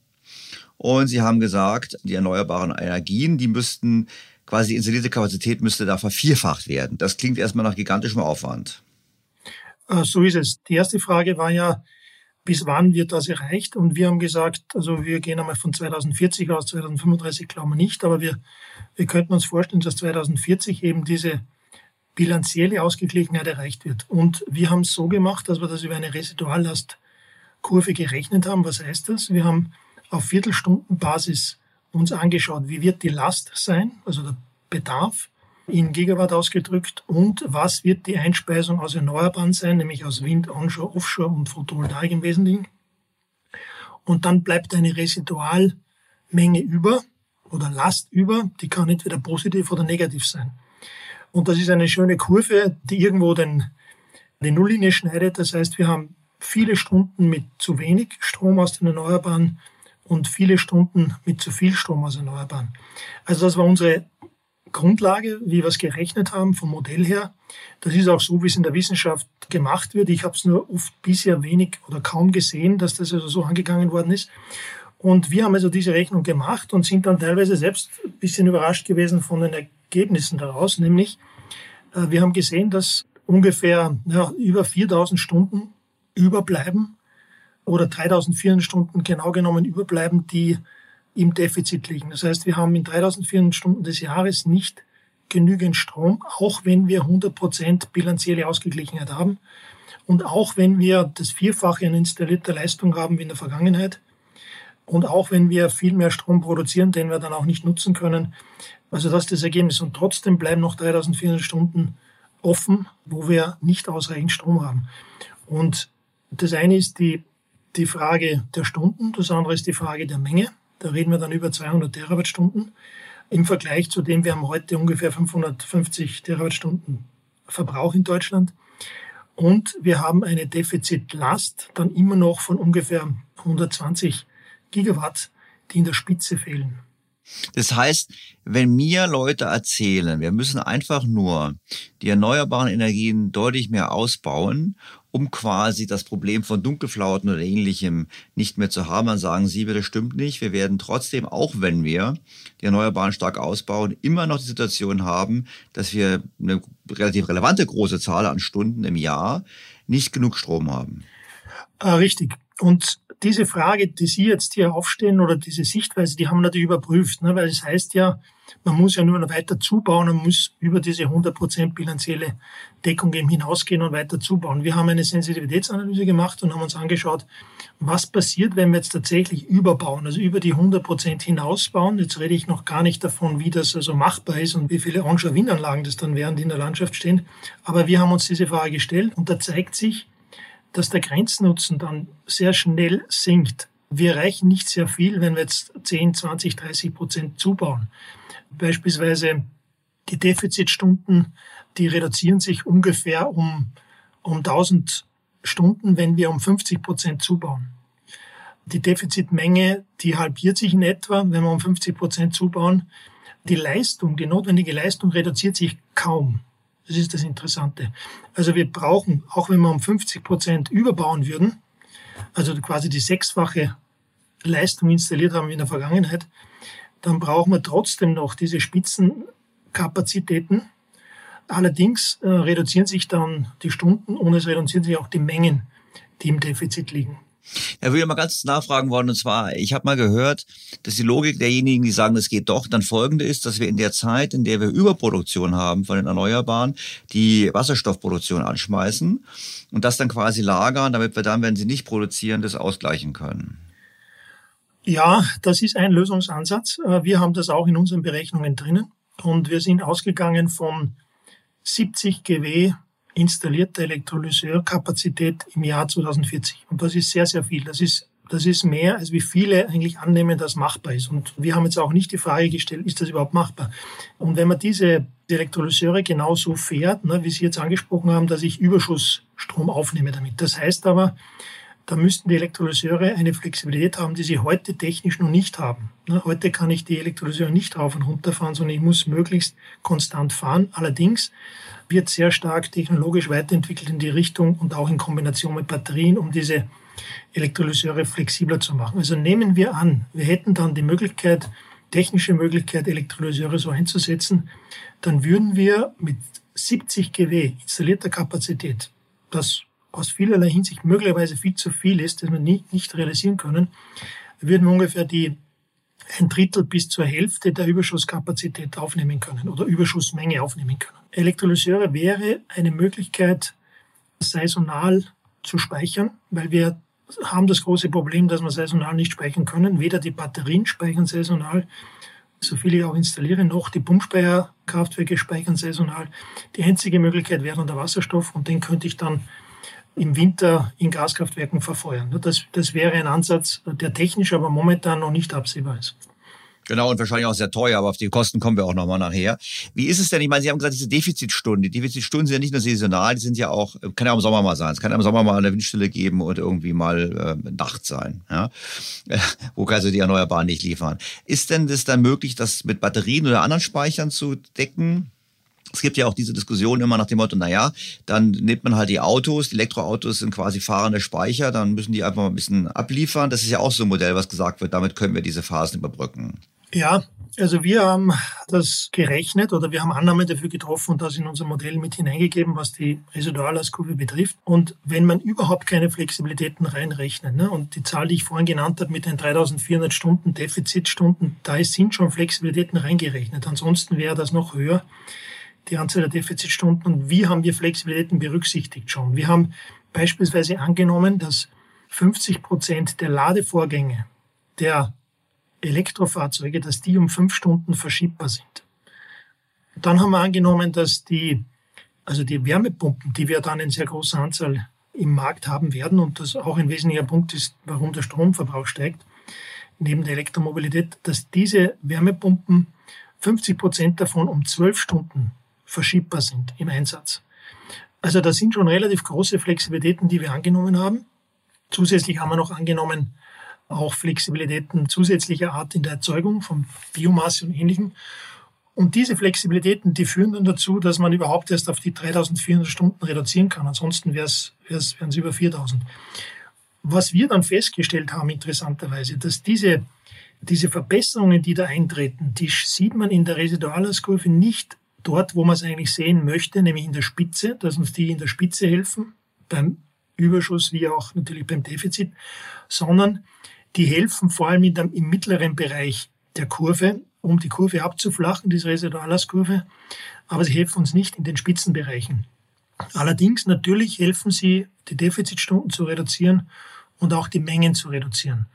S1: Und Sie haben gesagt, die erneuerbaren Energien, die müssten, quasi die installierte Kapazität müsste da vervierfacht werden. Das klingt erstmal nach gigantischem Aufwand.
S7: Äh, so ist es. Die erste Frage war ja, bis wann wird das erreicht? Und wir haben gesagt, also wir gehen einmal von 2040 aus, 2035 glauben wir nicht, aber wir, wir könnten uns vorstellen, dass 2040 eben diese bilanzielle Ausgeglichenheit erreicht wird. Und wir haben es so gemacht, dass wir das über eine Residuallastkurve gerechnet haben. Was heißt das? Wir haben auf Viertelstundenbasis uns angeschaut, wie wird die Last sein, also der Bedarf in Gigawatt ausgedrückt und was wird die Einspeisung aus Erneuerbaren sein, nämlich aus Wind, Onshore, Offshore und Photovoltaik im Wesentlichen. Und dann bleibt eine Residualmenge über oder Last über, die kann entweder positiv oder negativ sein. Und das ist eine schöne Kurve, die irgendwo den, die Nulllinie schneidet. Das heißt, wir haben viele Stunden mit zu wenig Strom aus den Erneuerbaren und viele Stunden mit zu viel Strom aus Erneuerbaren. Also das war unsere Grundlage, wie wir es gerechnet haben, vom Modell her. Das ist auch so, wie es in der Wissenschaft gemacht wird. Ich habe es nur oft bisher wenig oder kaum gesehen, dass das also so angegangen worden ist. Und wir haben also diese Rechnung gemacht und sind dann teilweise selbst ein bisschen überrascht gewesen von den Ergebnissen daraus. Nämlich, äh, wir haben gesehen, dass ungefähr ja, über 4000 Stunden überbleiben oder 3400 Stunden genau genommen überbleiben, die im Defizit liegen. Das heißt, wir haben in 3400 Stunden des Jahres nicht genügend Strom, auch wenn wir 100 Prozent bilanzielle Ausgeglichenheit haben und auch wenn wir das Vierfache an installierter Leistung haben wie in der Vergangenheit und auch wenn wir viel mehr Strom produzieren, den wir dann auch nicht nutzen können. Also das ist das Ergebnis. Und trotzdem bleiben noch 3400 Stunden offen, wo wir nicht ausreichend Strom haben. Und das eine ist die, die Frage der Stunden, das andere ist die Frage der Menge. Da reden wir dann über 200 Terawattstunden. Im Vergleich zu dem, wir haben heute ungefähr 550 Terawattstunden Verbrauch in Deutschland. Und wir haben eine Defizitlast dann immer noch von ungefähr 120 Gigawatt, die in der Spitze fehlen.
S1: Das heißt, wenn mir Leute erzählen, wir müssen einfach nur die erneuerbaren Energien deutlich mehr ausbauen um quasi das Problem von Dunkelflauten oder ähnlichem nicht mehr zu haben. Dann sagen Sie, das stimmt nicht. Wir werden trotzdem, auch wenn wir die Erneuerbaren stark ausbauen, immer noch die Situation haben, dass wir eine relativ relevante große Zahl an Stunden im Jahr nicht genug Strom haben.
S7: Ah, richtig. Und diese Frage, die Sie jetzt hier aufstehen oder diese Sichtweise, die haben wir natürlich überprüft, ne? weil es heißt ja, man muss ja nur noch weiter zubauen und muss über diese 100% bilanzielle Deckung eben hinausgehen und weiter zubauen. Wir haben eine Sensitivitätsanalyse gemacht und haben uns angeschaut, was passiert, wenn wir jetzt tatsächlich überbauen, also über die 100% hinausbauen. Jetzt rede ich noch gar nicht davon, wie das also machbar ist und wie viele Onshore-Windanlagen das dann wären, die in der Landschaft stehen. Aber wir haben uns diese Frage gestellt und da zeigt sich, dass der Grenznutzen dann sehr schnell sinkt. Wir erreichen nicht sehr viel, wenn wir jetzt 10, 20, 30 Prozent zubauen. Beispielsweise die Defizitstunden, die reduzieren sich ungefähr um, um 1000 Stunden, wenn wir um 50 Prozent zubauen. Die Defizitmenge, die halbiert sich in etwa, wenn wir um 50 Prozent zubauen. Die Leistung, die notwendige Leistung reduziert sich kaum. Das ist das Interessante. Also wir brauchen, auch wenn wir um 50 Prozent überbauen würden, also quasi die sechsfache Leistung installiert haben wie in der Vergangenheit, dann brauchen wir trotzdem noch diese Spitzenkapazitäten. Allerdings äh, reduzieren sich dann die Stunden und es reduzieren sich auch die Mengen, die im Defizit liegen.
S1: Ja, würde mal ganz nachfragen wollen, und zwar, ich habe mal gehört, dass die Logik derjenigen, die sagen, das geht doch, dann folgende ist, dass wir in der Zeit, in der wir Überproduktion haben von den Erneuerbaren, die Wasserstoffproduktion anschmeißen und das dann quasi lagern, damit wir dann, wenn sie nicht produzieren, das ausgleichen können.
S7: Ja, das ist ein Lösungsansatz. Äh, wir haben das auch in unseren Berechnungen drinnen und wir sind ausgegangen von 70 GW installierte Elektrolyseurkapazität im Jahr 2040. Und das ist sehr, sehr viel. Das ist, das ist mehr, als wie viele eigentlich annehmen, dass machbar ist. Und wir haben jetzt auch nicht die Frage gestellt, ist das überhaupt machbar? Und wenn man diese Elektrolyseure genauso fährt, ne, wie Sie jetzt angesprochen haben, dass ich Überschussstrom aufnehme damit. Das heißt aber, da müssten die Elektrolyseure eine Flexibilität haben, die sie heute technisch noch nicht haben. Ne, heute kann ich die Elektrolyseure nicht rauf und runter fahren, sondern ich muss möglichst konstant fahren. Allerdings wird sehr stark technologisch weiterentwickelt in die Richtung und auch in Kombination mit Batterien, um diese Elektrolyseure flexibler zu machen. Also nehmen wir an, wir hätten dann die Möglichkeit, technische Möglichkeit, Elektrolyseure so einzusetzen, dann würden wir mit 70 GW installierter Kapazität, das aus vielerlei Hinsicht möglicherweise viel zu viel ist, das wir nicht, nicht realisieren können, würden wir ungefähr die ein Drittel bis zur Hälfte der Überschusskapazität aufnehmen können oder Überschussmenge aufnehmen können. Elektrolyseure wäre eine Möglichkeit, saisonal zu speichern, weil wir haben das große Problem, dass wir saisonal nicht speichern können. Weder die Batterien speichern saisonal, so viele ich auch installiere, noch die Pumpspeicherkraftwerke speichern saisonal. Die einzige Möglichkeit wäre dann der Wasserstoff und den könnte ich dann im Winter in Gaskraftwerken verfeuern. Das, das wäre ein Ansatz, der technisch aber momentan noch nicht absehbar ist.
S1: Genau, und wahrscheinlich auch sehr teuer, aber auf die Kosten kommen wir auch nochmal nachher. Wie ist es denn? Ich meine, Sie haben gesagt, diese Defizitstunden. Die Defizitstunden sind ja nicht nur saisonal, die sind ja auch, kann ja auch im Sommer mal sein. Es kann ja im Sommer mal eine Windstille geben und irgendwie mal äh, Nacht sein, ja? wo also die Erneuerbaren nicht liefern. Ist denn das dann möglich, das mit Batterien oder anderen Speichern zu decken? Es gibt ja auch diese Diskussion immer nach dem Motto, na ja, dann nimmt man halt die Autos, die Elektroautos sind quasi fahrende Speicher, dann müssen die einfach mal ein bisschen abliefern. Das ist ja auch so ein Modell, was gesagt wird, damit können wir diese Phasen überbrücken.
S7: Ja, also wir haben das gerechnet oder wir haben Annahmen dafür getroffen und das in unser Modell mit hineingegeben, was die Residualaskurve betrifft. Und wenn man überhaupt keine Flexibilitäten reinrechnet, ne, und die Zahl, die ich vorhin genannt habe mit den 3400 Stunden Defizitstunden, da sind schon Flexibilitäten reingerechnet. Ansonsten wäre das noch höher, die Anzahl der Defizitstunden. Und wie haben wir Flexibilitäten berücksichtigt schon? Wir haben beispielsweise angenommen, dass 50 Prozent der Ladevorgänge der Elektrofahrzeuge, dass die um fünf Stunden verschiebbar sind. Dann haben wir angenommen, dass die, also die Wärmepumpen, die wir dann in sehr großer Anzahl im Markt haben werden und das auch ein wesentlicher Punkt ist, warum der Stromverbrauch steigt, neben der Elektromobilität, dass diese Wärmepumpen 50 Prozent davon um zwölf Stunden verschiebbar sind im Einsatz. Also da sind schon relativ große Flexibilitäten, die wir angenommen haben. Zusätzlich haben wir noch angenommen, auch Flexibilitäten zusätzlicher Art in der Erzeugung von Biomasse und Ähnlichem. Und diese Flexibilitäten, die führen dann dazu, dass man überhaupt erst auf die 3400 Stunden reduzieren kann. Ansonsten wären es über 4000. Was wir dann festgestellt haben, interessanterweise, dass diese, diese Verbesserungen, die da eintreten, die sieht man in der Residualaskurve nicht dort, wo man es eigentlich sehen möchte, nämlich in der Spitze, dass uns die in der Spitze helfen, beim Überschuss wie auch natürlich beim Defizit, sondern die helfen vor allem dem, im mittleren Bereich der Kurve, um die Kurve abzuflachen, diese Residualaskurve, aber sie helfen uns nicht in den Spitzenbereichen. Allerdings natürlich helfen sie, die Defizitstunden zu reduzieren und auch die Mengen zu reduzieren.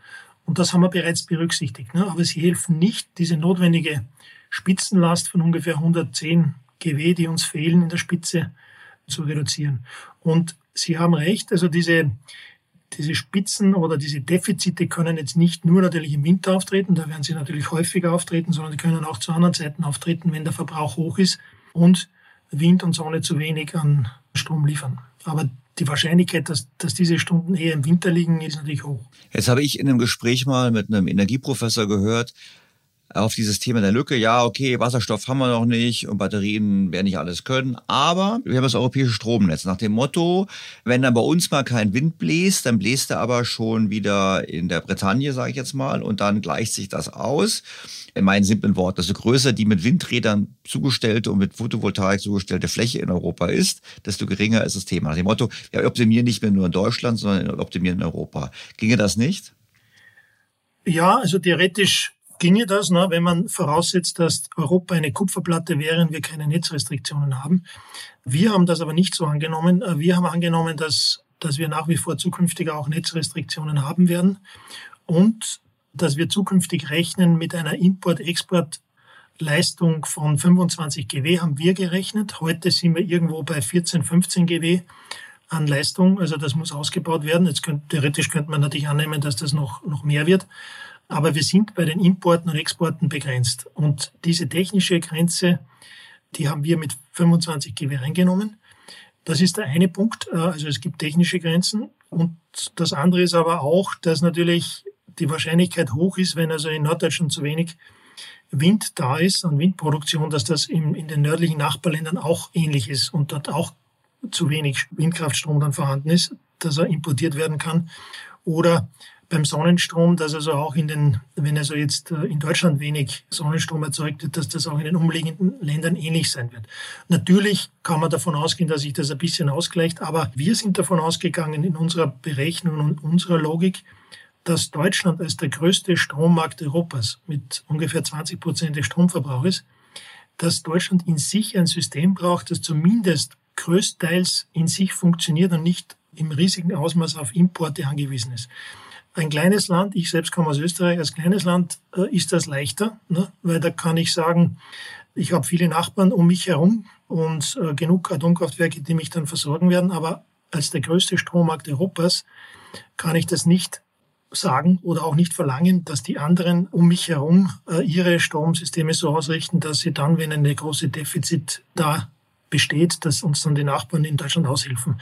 S7: Und das haben wir bereits berücksichtigt. Ne? Aber sie helfen nicht, diese notwendige Spitzenlast von ungefähr 110 GW, die uns fehlen in der Spitze, zu reduzieren. Und Sie haben recht, also diese, diese Spitzen oder diese Defizite können jetzt nicht nur natürlich im Winter auftreten, da werden sie natürlich häufiger auftreten, sondern die können auch zu anderen Zeiten auftreten, wenn der Verbrauch hoch ist und Wind und Sonne zu wenig an Strom liefern. Aber die Wahrscheinlichkeit, dass, dass diese Stunden eher im Winter liegen, ist natürlich hoch.
S1: Jetzt habe ich in einem Gespräch mal mit einem Energieprofessor gehört, auf dieses Thema der Lücke, ja, okay, Wasserstoff haben wir noch nicht und Batterien werden nicht alles können, aber wir haben das europäische Stromnetz. Nach dem Motto, wenn dann bei uns mal kein Wind bläst, dann bläst er aber schon wieder in der Bretagne, sage ich jetzt mal, und dann gleicht sich das aus. In meinen simplen Worten, desto größer die mit Windrädern zugestellte und mit Photovoltaik zugestellte Fläche in Europa ist, desto geringer ist das Thema. Nach dem Motto, wir optimieren nicht mehr nur in Deutschland, sondern optimieren in Europa. Ginge das nicht?
S7: Ja, also theoretisch ginge das, ne, wenn man voraussetzt, dass Europa eine Kupferplatte wäre und wir keine Netzrestriktionen haben. Wir haben das aber nicht so angenommen. Äh, wir haben angenommen, dass, dass wir nach wie vor zukünftig auch Netzrestriktionen haben werden und dass wir zukünftig rechnen mit einer Import-Export Leistung von 25 GW haben wir gerechnet. Heute sind wir irgendwo bei 14, 15 GW an Leistung. Also das muss ausgebaut werden. Jetzt könnte, theoretisch könnte man natürlich annehmen, dass das noch, noch mehr wird. Aber wir sind bei den Importen und Exporten begrenzt. Und diese technische Grenze, die haben wir mit 25 GW reingenommen. Das ist der eine Punkt. Äh, also es gibt technische Grenzen. Und das andere ist aber auch, dass natürlich die Wahrscheinlichkeit hoch ist, wenn also in Norddeutschland zu wenig Wind da ist und Windproduktion, dass das in, in den nördlichen Nachbarländern auch ähnlich ist und dort auch zu wenig Windkraftstrom dann vorhanden ist, dass er importiert werden kann. Oder beim Sonnenstrom, dass also auch in den, wenn also jetzt äh, in Deutschland wenig Sonnenstrom erzeugt wird, dass das auch in den umliegenden Ländern ähnlich sein wird. Natürlich kann man davon ausgehen, dass sich das ein bisschen ausgleicht, aber wir sind davon ausgegangen in unserer Berechnung und unserer Logik, dass Deutschland als der größte Strommarkt Europas mit ungefähr 20 Prozent des Stromverbrauchs, dass Deutschland in sich ein System braucht, das zumindest größtenteils in sich funktioniert und nicht im riesigen Ausmaß auf Importe angewiesen ist. Ein kleines Land, ich selbst komme aus Österreich, als kleines Land äh, ist das leichter, ne? weil da kann ich sagen, ich habe viele Nachbarn um mich herum und äh, genug Atomkraftwerke, die mich dann versorgen werden. Aber als der größte Strommarkt Europas kann ich das nicht sagen oder auch nicht verlangen, dass die anderen um mich herum äh, ihre Stromsysteme so ausrichten, dass sie dann, wenn eine große Defizit da besteht, dass uns dann die Nachbarn in Deutschland aushelfen.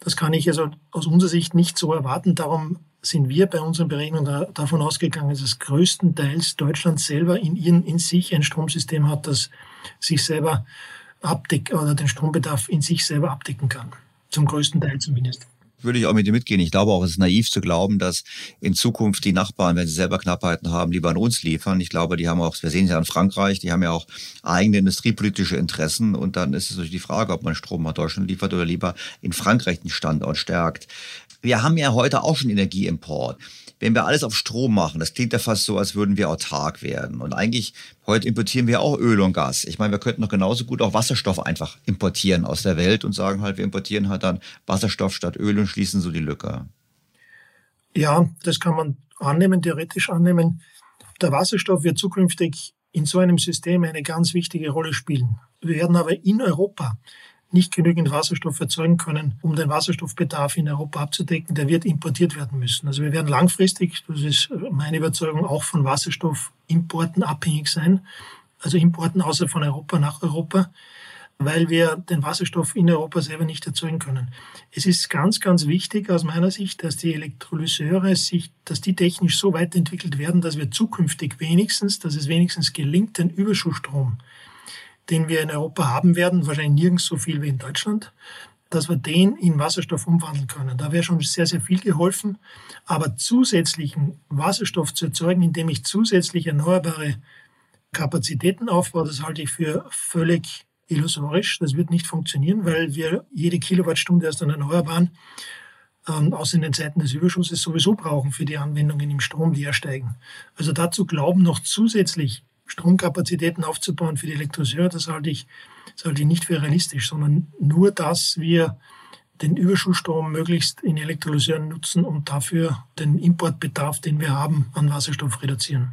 S7: Das kann ich also aus unserer Sicht nicht so erwarten. Darum sind wir bei unseren Berechnungen davon ausgegangen, dass größtenteils Deutschland selber in, ihren, in sich ein Stromsystem hat, das sich selber abdeckt oder den Strombedarf in sich selber abdecken kann. Zum größten Teil zumindest
S1: würde ich auch mit dir mitgehen. Ich glaube auch, es ist naiv zu glauben, dass in Zukunft die Nachbarn, wenn sie selber Knappheiten haben, lieber an uns liefern. Ich glaube, die haben auch, wir sehen es ja in Frankreich, die haben ja auch eigene industriepolitische Interessen. Und dann ist es natürlich die Frage, ob man Strom nach Deutschland liefert oder lieber in Frankreich den Standort stärkt. Wir haben ja heute auch schon Energieimport wenn wir alles auf Strom machen, das klingt ja fast so, als würden wir autark werden. Und eigentlich, heute importieren wir auch Öl und Gas. Ich meine, wir könnten doch genauso gut auch Wasserstoff einfach importieren aus der Welt und sagen halt, wir importieren halt dann Wasserstoff statt Öl und schließen so die Lücke.
S7: Ja, das kann man annehmen, theoretisch annehmen. Der Wasserstoff wird zukünftig in so einem System eine ganz wichtige Rolle spielen. Wir werden aber in Europa nicht genügend Wasserstoff erzeugen können, um den Wasserstoffbedarf in Europa abzudecken, der wird importiert werden müssen. Also wir werden langfristig, das ist meine Überzeugung, auch von Wasserstoffimporten abhängig sein, also Importen außer von Europa nach Europa. weil wir den Wasserstoff in Europa selber nicht erzeugen können. Es ist ganz, ganz wichtig aus meiner Sicht, dass die Elektrolyseure sich, dass die technisch so weiterentwickelt werden, dass wir zukünftig wenigstens, dass es wenigstens gelingt, den Überschussstrom, den wir in Europa haben werden, wahrscheinlich nirgends so viel wie in Deutschland, dass wir den in Wasserstoff umwandeln können. Da wäre schon sehr, sehr viel geholfen. Aber zusätzlichen Wasserstoff zu erzeugen, indem ich zusätzlich erneuerbare Kapazitäten aufbaue, das halte ich für völlig illusorisch. Das wird nicht funktionieren, weil wir jede Kilowattstunde aus den Erneuerbaren ähm, aus in den Zeiten des Überschusses sowieso brauchen für die Anwendungen im Strom, die ersteigen. Also dazu glauben, noch zusätzlich Stromkapazitäten aufzubauen für die Elektrolyseure, das halte ich, das halte ich nicht für realistisch, sondern nur, dass wir den Überschussstrom möglichst in Elektrolyseuren nutzen und dafür den Importbedarf, den wir haben, an Wasserstoff reduzieren.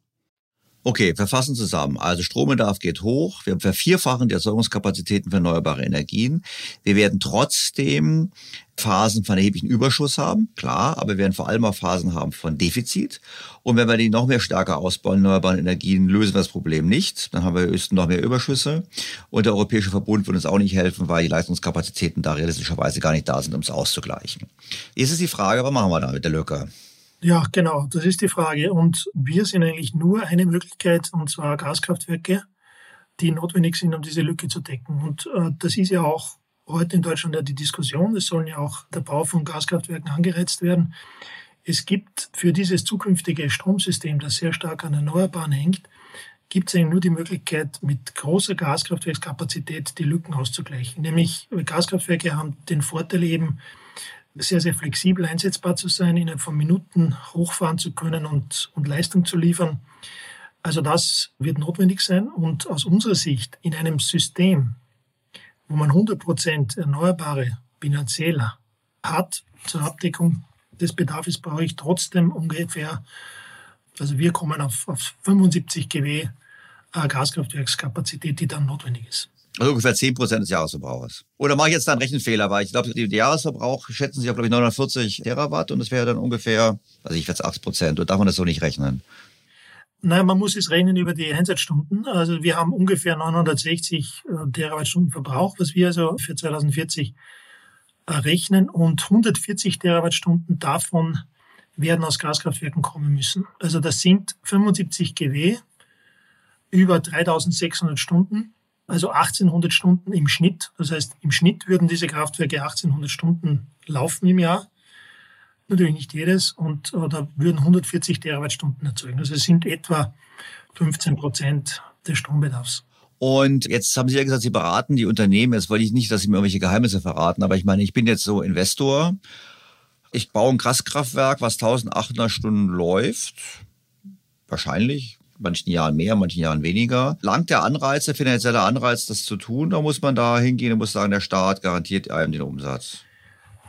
S1: Okay, wir fassen zusammen. Also Strombedarf geht hoch. Wir vervierfachen die Erzeugungskapazitäten für erneuerbare Energien. Wir werden trotzdem Phasen von erheblichen Überschuss haben, klar, aber wir werden vor allem auch Phasen haben von Defizit. Und wenn wir die noch mehr stärker ausbauen, erneuerbare Energien, lösen wir das Problem nicht. Dann haben wir höchstens noch mehr Überschüsse. Und der Europäische Verbund wird uns auch nicht helfen, weil die Leistungskapazitäten da realistischerweise gar nicht da sind, um es auszugleichen. Jetzt ist die Frage, was machen wir da mit der Lücke?
S7: Ja, genau, das ist die Frage. Und wir sind eigentlich nur eine Möglichkeit, und zwar Gaskraftwerke, die notwendig sind, um diese Lücke zu decken. Und äh, das ist ja auch heute in Deutschland ja die Diskussion. Es sollen ja auch der Bau von Gaskraftwerken angereizt werden. Es gibt für dieses zukünftige Stromsystem, das sehr stark an Erneuerbaren hängt, gibt es eigentlich nur die Möglichkeit, mit großer Gaskraftwerkskapazität die Lücken auszugleichen. Nämlich Gaskraftwerke haben den Vorteil eben, sehr, sehr flexibel einsetzbar zu sein, innerhalb von Minuten hochfahren zu können und, und Leistung zu liefern. Also das wird notwendig sein und aus unserer Sicht in einem System, wo man 100% erneuerbare Bilanzieller hat zur Abdeckung des Bedarfs, brauche ich trotzdem ungefähr, also wir kommen auf, auf 75 GW äh, Gaskraftwerkskapazität, die dann notwendig ist.
S1: Also ungefähr 10 Prozent des Jahresverbrauchs. Oder mache ich jetzt da einen Rechenfehler, weil ich glaube, den Jahresverbrauch schätzen Sie auf, glaube ich, 940 Terawatt und das wäre dann ungefähr, also ich werde 8 Prozent. Und darf man das so nicht rechnen?
S7: Nein, man muss es rechnen über die Einsatzstunden. Also wir haben ungefähr 960 äh, Terawattstunden Verbrauch, was wir also für 2040 rechnen. Und 140 Terawattstunden davon werden aus Gaskraftwerken kommen müssen. Also das sind 75 GW über 3600 Stunden also 1800 Stunden im Schnitt. Das heißt, im Schnitt würden diese Kraftwerke 1800 Stunden laufen im Jahr. Natürlich nicht jedes. Und da würden 140 Terawattstunden erzeugen. Also es sind etwa 15 Prozent des Strombedarfs.
S1: Und jetzt haben Sie ja gesagt, Sie beraten die Unternehmen. Jetzt wollte ich nicht, dass Sie mir irgendwelche Geheimnisse verraten, aber ich meine, ich bin jetzt so Investor. Ich baue ein Kraftkraftwerk, was 1800 Stunden läuft. Wahrscheinlich manchen Jahren mehr, manchen Jahren weniger. Langt der Anreiz, der finanzielle Anreiz, das zu tun, da muss man da hingehen und muss sagen, der Staat garantiert einem den Umsatz?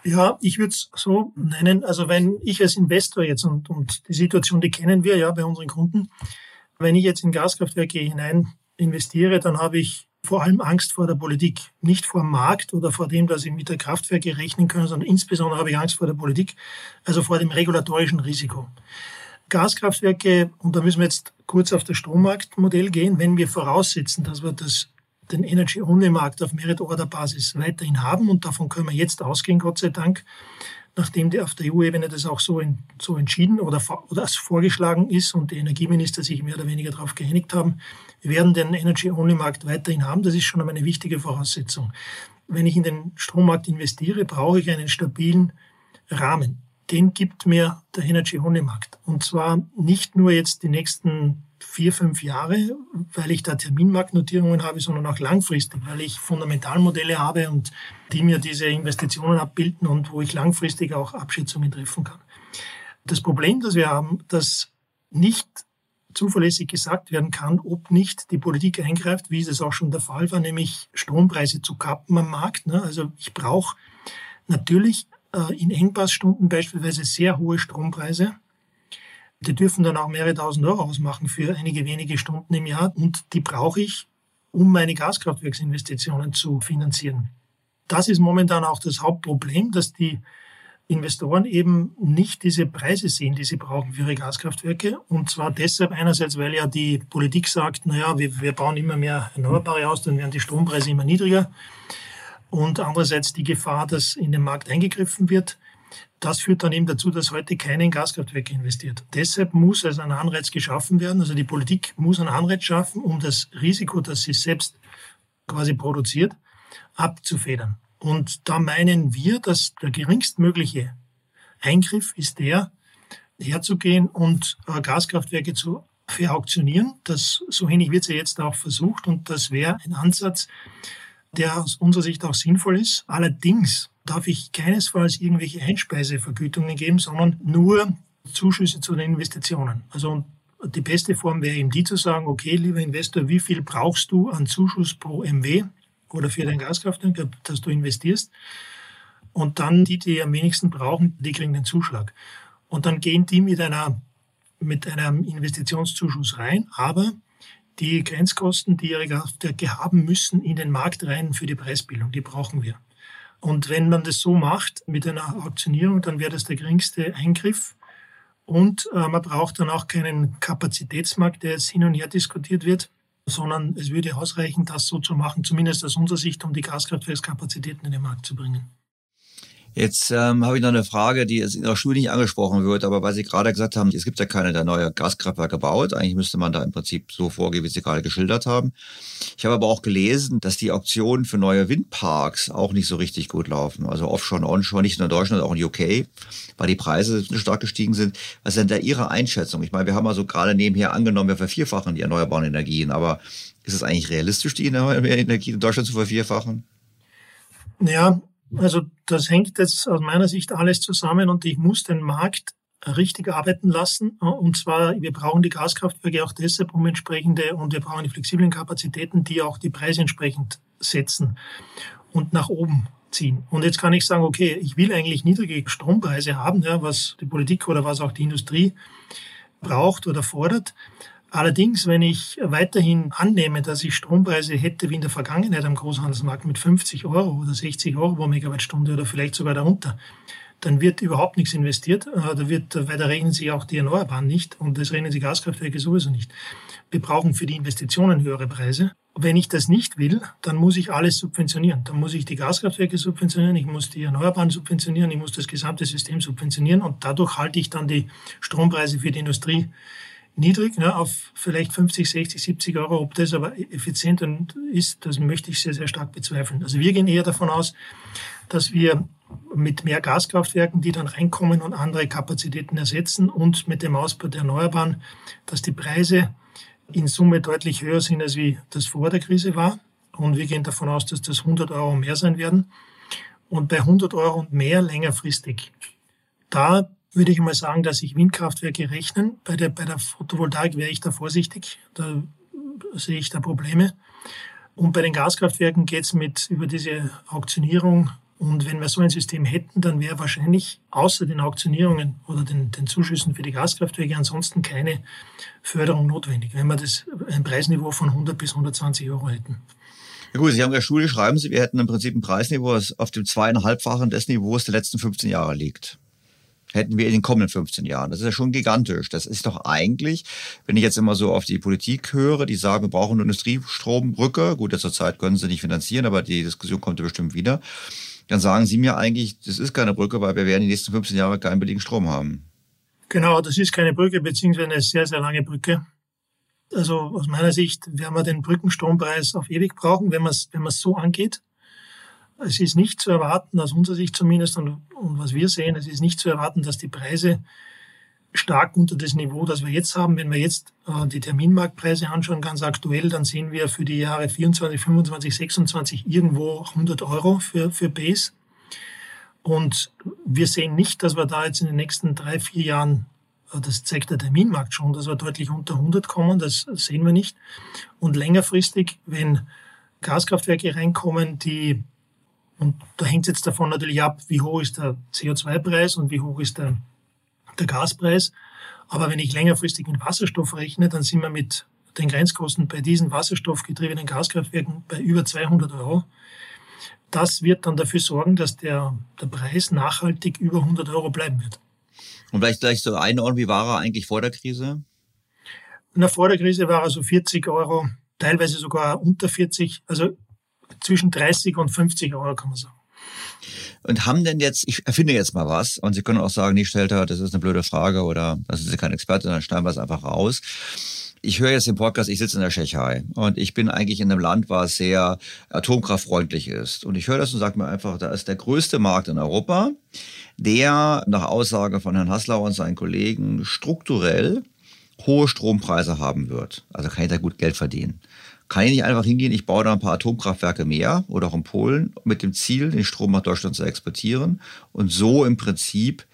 S7: Ja, ich würde es so nennen. Also wenn ich als Investor jetzt und, und die Situation, die kennen wir ja bei unseren Kunden, wenn ich jetzt in Gaskraftwerke hinein investiere, dann habe ich vor allem Angst vor der Politik. Nicht vor dem Markt oder vor dem, dass ich mit der Kraftwerke rechnen kann, sondern insbesondere habe ich Angst vor der Politik, also vor dem regulatorischen Risiko. Gaskraftwerke, und da müssen wir jetzt kurz auf das Strommarktmodell gehen, wenn wir voraussetzen, dass wir das, den Energy-Only-Markt auf Merit-Order-Basis weiterhin haben, und davon können wir jetzt ausgehen, Gott sei Dank, nachdem die auf der EU-Ebene das auch so, in, so entschieden oder, oder vorgeschlagen ist und die Energieminister sich mehr oder weniger darauf geeinigt haben, wir werden den Energy-Only-Markt weiterhin haben. Das ist schon eine wichtige Voraussetzung. Wenn ich in den Strommarkt investiere, brauche ich einen stabilen Rahmen. Den gibt mir der Energy-Only-Markt. Und zwar nicht nur jetzt die nächsten vier, fünf Jahre, weil ich da Terminmarktnotierungen habe, sondern auch langfristig, weil ich Fundamentalmodelle habe und die mir diese Investitionen abbilden und wo ich langfristig auch Abschätzungen treffen kann. Das Problem, das wir haben, dass nicht zuverlässig gesagt werden kann, ob nicht die Politik eingreift, wie es auch schon der Fall war, nämlich Strompreise zu kappen am Markt. Ne? Also ich brauche natürlich in Engpassstunden beispielsweise sehr hohe Strompreise, die dürfen dann auch mehrere tausend Euro ausmachen für einige wenige Stunden im Jahr und die brauche ich, um meine Gaskraftwerksinvestitionen zu finanzieren. Das ist momentan auch das Hauptproblem, dass die Investoren eben nicht diese Preise sehen, die sie brauchen für ihre Gaskraftwerke. Und zwar deshalb einerseits, weil ja die Politik sagt, naja, wir, wir bauen immer mehr Erneuerbare aus, dann werden die Strompreise immer niedriger. Und andererseits die Gefahr, dass in den Markt eingegriffen wird. Das führt dann eben dazu, dass heute keiner in Gaskraftwerke investiert. Deshalb muss also ein Anreiz geschaffen werden. Also die Politik muss einen Anreiz schaffen, um das Risiko, das sie selbst quasi produziert, abzufedern. Und da meinen wir, dass der geringstmögliche Eingriff ist der, herzugehen und äh, Gaskraftwerke zu verauktionieren. Das, so ähnlich wird es ja jetzt auch versucht und das wäre ein Ansatz, der aus unserer Sicht auch sinnvoll ist. Allerdings darf ich keinesfalls irgendwelche Einspeisevergütungen geben, sondern nur Zuschüsse zu den Investitionen. Also die beste Form wäre eben die zu sagen, okay, lieber Investor, wie viel brauchst du an Zuschuss pro MW oder für dein Gaskraftwerk, das du investierst? Und dann die, die am wenigsten brauchen, die kriegen den Zuschlag. Und dann gehen die mit einer, mit einem Investitionszuschuss rein, aber die Grenzkosten, die ihre Kraftwerke haben, müssen in den Markt rein für die Preisbildung. Die brauchen wir. Und wenn man das so macht mit einer Auktionierung, dann wäre das der geringste Eingriff. Und äh, man braucht dann auch keinen Kapazitätsmarkt, der jetzt hin und her diskutiert wird, sondern es würde ausreichen, das so zu machen, zumindest aus unserer Sicht, um die Gaskraftwerkskapazitäten in den Markt zu bringen.
S1: Jetzt ähm, habe ich noch eine Frage, die jetzt in der Studie nicht angesprochen wird, aber weil Sie gerade gesagt haben, es gibt ja keine der neue Gaskraftwerke gebaut. Eigentlich müsste man da im Prinzip so vorgehen, wie Sie gerade geschildert haben. Ich habe aber auch gelesen, dass die Auktionen für neue Windparks auch nicht so richtig gut laufen. Also Offshore und Onshore, nicht nur in Deutschland, auch in UK, weil die Preise stark gestiegen sind. Was ist denn da Ihre Einschätzung? Ich meine, wir haben also gerade nebenher angenommen, wir vervierfachen die erneuerbaren Energien, aber ist es eigentlich realistisch, die erneuerbaren Energien in Deutschland zu vervierfachen?
S7: Ja, also das hängt jetzt aus meiner Sicht alles zusammen und ich muss den Markt richtig arbeiten lassen. Und zwar, wir brauchen die Gaskraftwerke auch deshalb, um entsprechende, und wir brauchen die flexiblen Kapazitäten, die auch die Preise entsprechend setzen und nach oben ziehen. Und jetzt kann ich sagen, okay, ich will eigentlich niedrige Strompreise haben, ja, was die Politik oder was auch die Industrie braucht oder fordert. Allerdings, wenn ich weiterhin annehme, dass ich Strompreise hätte wie in der Vergangenheit am Großhandelsmarkt mit 50 Euro oder 60 Euro pro Megawattstunde oder vielleicht sogar darunter, dann wird überhaupt nichts investiert. Äh, da wird, weil da rechnen sich auch die Erneuerbaren nicht und das rechnen sich Gaskraftwerke sowieso nicht. Wir brauchen für die Investitionen höhere Preise. Wenn ich das nicht will, dann muss ich alles subventionieren. Dann muss ich die Gaskraftwerke subventionieren, ich muss die Erneuerbaren subventionieren, ich muss das gesamte System subventionieren und dadurch halte ich dann die Strompreise für die Industrie niedrig, ne, auf vielleicht 50, 60, 70 Euro. Ob das aber effizient ist, das möchte ich sehr, sehr stark bezweifeln. Also wir gehen eher davon aus, dass wir mit mehr Gaskraftwerken, die dann reinkommen und andere Kapazitäten ersetzen und mit dem Ausbau der Erneuerbaren, dass die Preise in Summe deutlich höher sind, als wie das vor der Krise war. Und wir gehen davon aus, dass das 100 Euro mehr sein werden. Und bei 100 Euro und mehr längerfristig, da würde ich mal sagen, dass sich Windkraftwerke rechnen. Bei der, bei der Photovoltaik wäre ich da vorsichtig. Da sehe ich da Probleme. Und bei den Gaskraftwerken geht es mit über diese Auktionierung. Und wenn wir so ein System hätten, dann wäre wahrscheinlich außer den Auktionierungen oder den, den Zuschüssen für die Gaskraftwerke ansonsten keine Förderung notwendig, wenn wir das ein Preisniveau von 100 bis 120 Euro hätten.
S1: Ja gut, Sie haben ja Studie, schreiben Sie, wir hätten im Prinzip ein Preisniveau, das auf dem zweieinhalbfachen des Niveaus der letzten 15 Jahre liegt hätten wir in den kommenden 15 Jahren. Das ist ja schon gigantisch. Das ist doch eigentlich, wenn ich jetzt immer so auf die Politik höre, die sagen, wir brauchen eine Industriestrombrücke. Gut, zurzeit können sie nicht finanzieren, aber die Diskussion kommt ja bestimmt wieder. Dann sagen Sie mir eigentlich, das ist keine Brücke, weil wir werden die nächsten 15 Jahre keinen billigen Strom haben.
S7: Genau, das ist keine Brücke, beziehungsweise eine sehr, sehr lange Brücke. Also aus meiner Sicht werden wir den Brückenstrompreis auf ewig brauchen, wenn man es wenn so angeht. Es ist nicht zu erwarten, aus unserer Sicht zumindest, und, und was wir sehen, es ist nicht zu erwarten, dass die Preise stark unter das Niveau, das wir jetzt haben. Wenn wir jetzt äh, die Terminmarktpreise anschauen, ganz aktuell, dann sehen wir für die Jahre 24, 25, 26 irgendwo 100 Euro für, für Base. Und wir sehen nicht, dass wir da jetzt in den nächsten drei, vier Jahren, äh, das zeigt der Terminmarkt schon, dass wir deutlich unter 100 kommen, das sehen wir nicht. Und längerfristig, wenn Gaskraftwerke reinkommen, die und da hängt es jetzt davon natürlich ab, wie hoch ist der CO2-Preis und wie hoch ist der, der Gaspreis. Aber wenn ich längerfristig mit Wasserstoff rechne, dann sind wir mit den Grenzkosten bei diesen wasserstoffgetriebenen Gaskraftwerken bei über 200 Euro. Das wird dann dafür sorgen, dass der, der Preis nachhaltig über 100 Euro bleiben wird.
S1: Und vielleicht gleich so einordnen, wie war er eigentlich vor der Krise?
S7: Der vor der Krise war er so 40 Euro, teilweise sogar unter 40. Also zwischen 30 und 50 Euro, kann man sagen.
S1: Und haben denn jetzt, ich erfinde jetzt mal was, und Sie können auch sagen, nee, Stelter, das ist eine blöde Frage oder das ist kein Experte, dann schneiden wir es einfach raus. Ich höre jetzt den Podcast, ich sitze in der Tschechei und ich bin eigentlich in einem Land, was sehr atomkraftfreundlich ist. Und ich höre das und sage mir einfach, da ist der größte Markt in Europa, der nach Aussage von Herrn Haslauer und seinen Kollegen strukturell hohe Strompreise haben wird. Also kann ich da gut Geld verdienen. Kann ich nicht einfach hingehen, ich baue da ein paar Atomkraftwerke mehr oder auch in Polen mit dem Ziel, den Strom nach Deutschland zu exportieren und so im Prinzip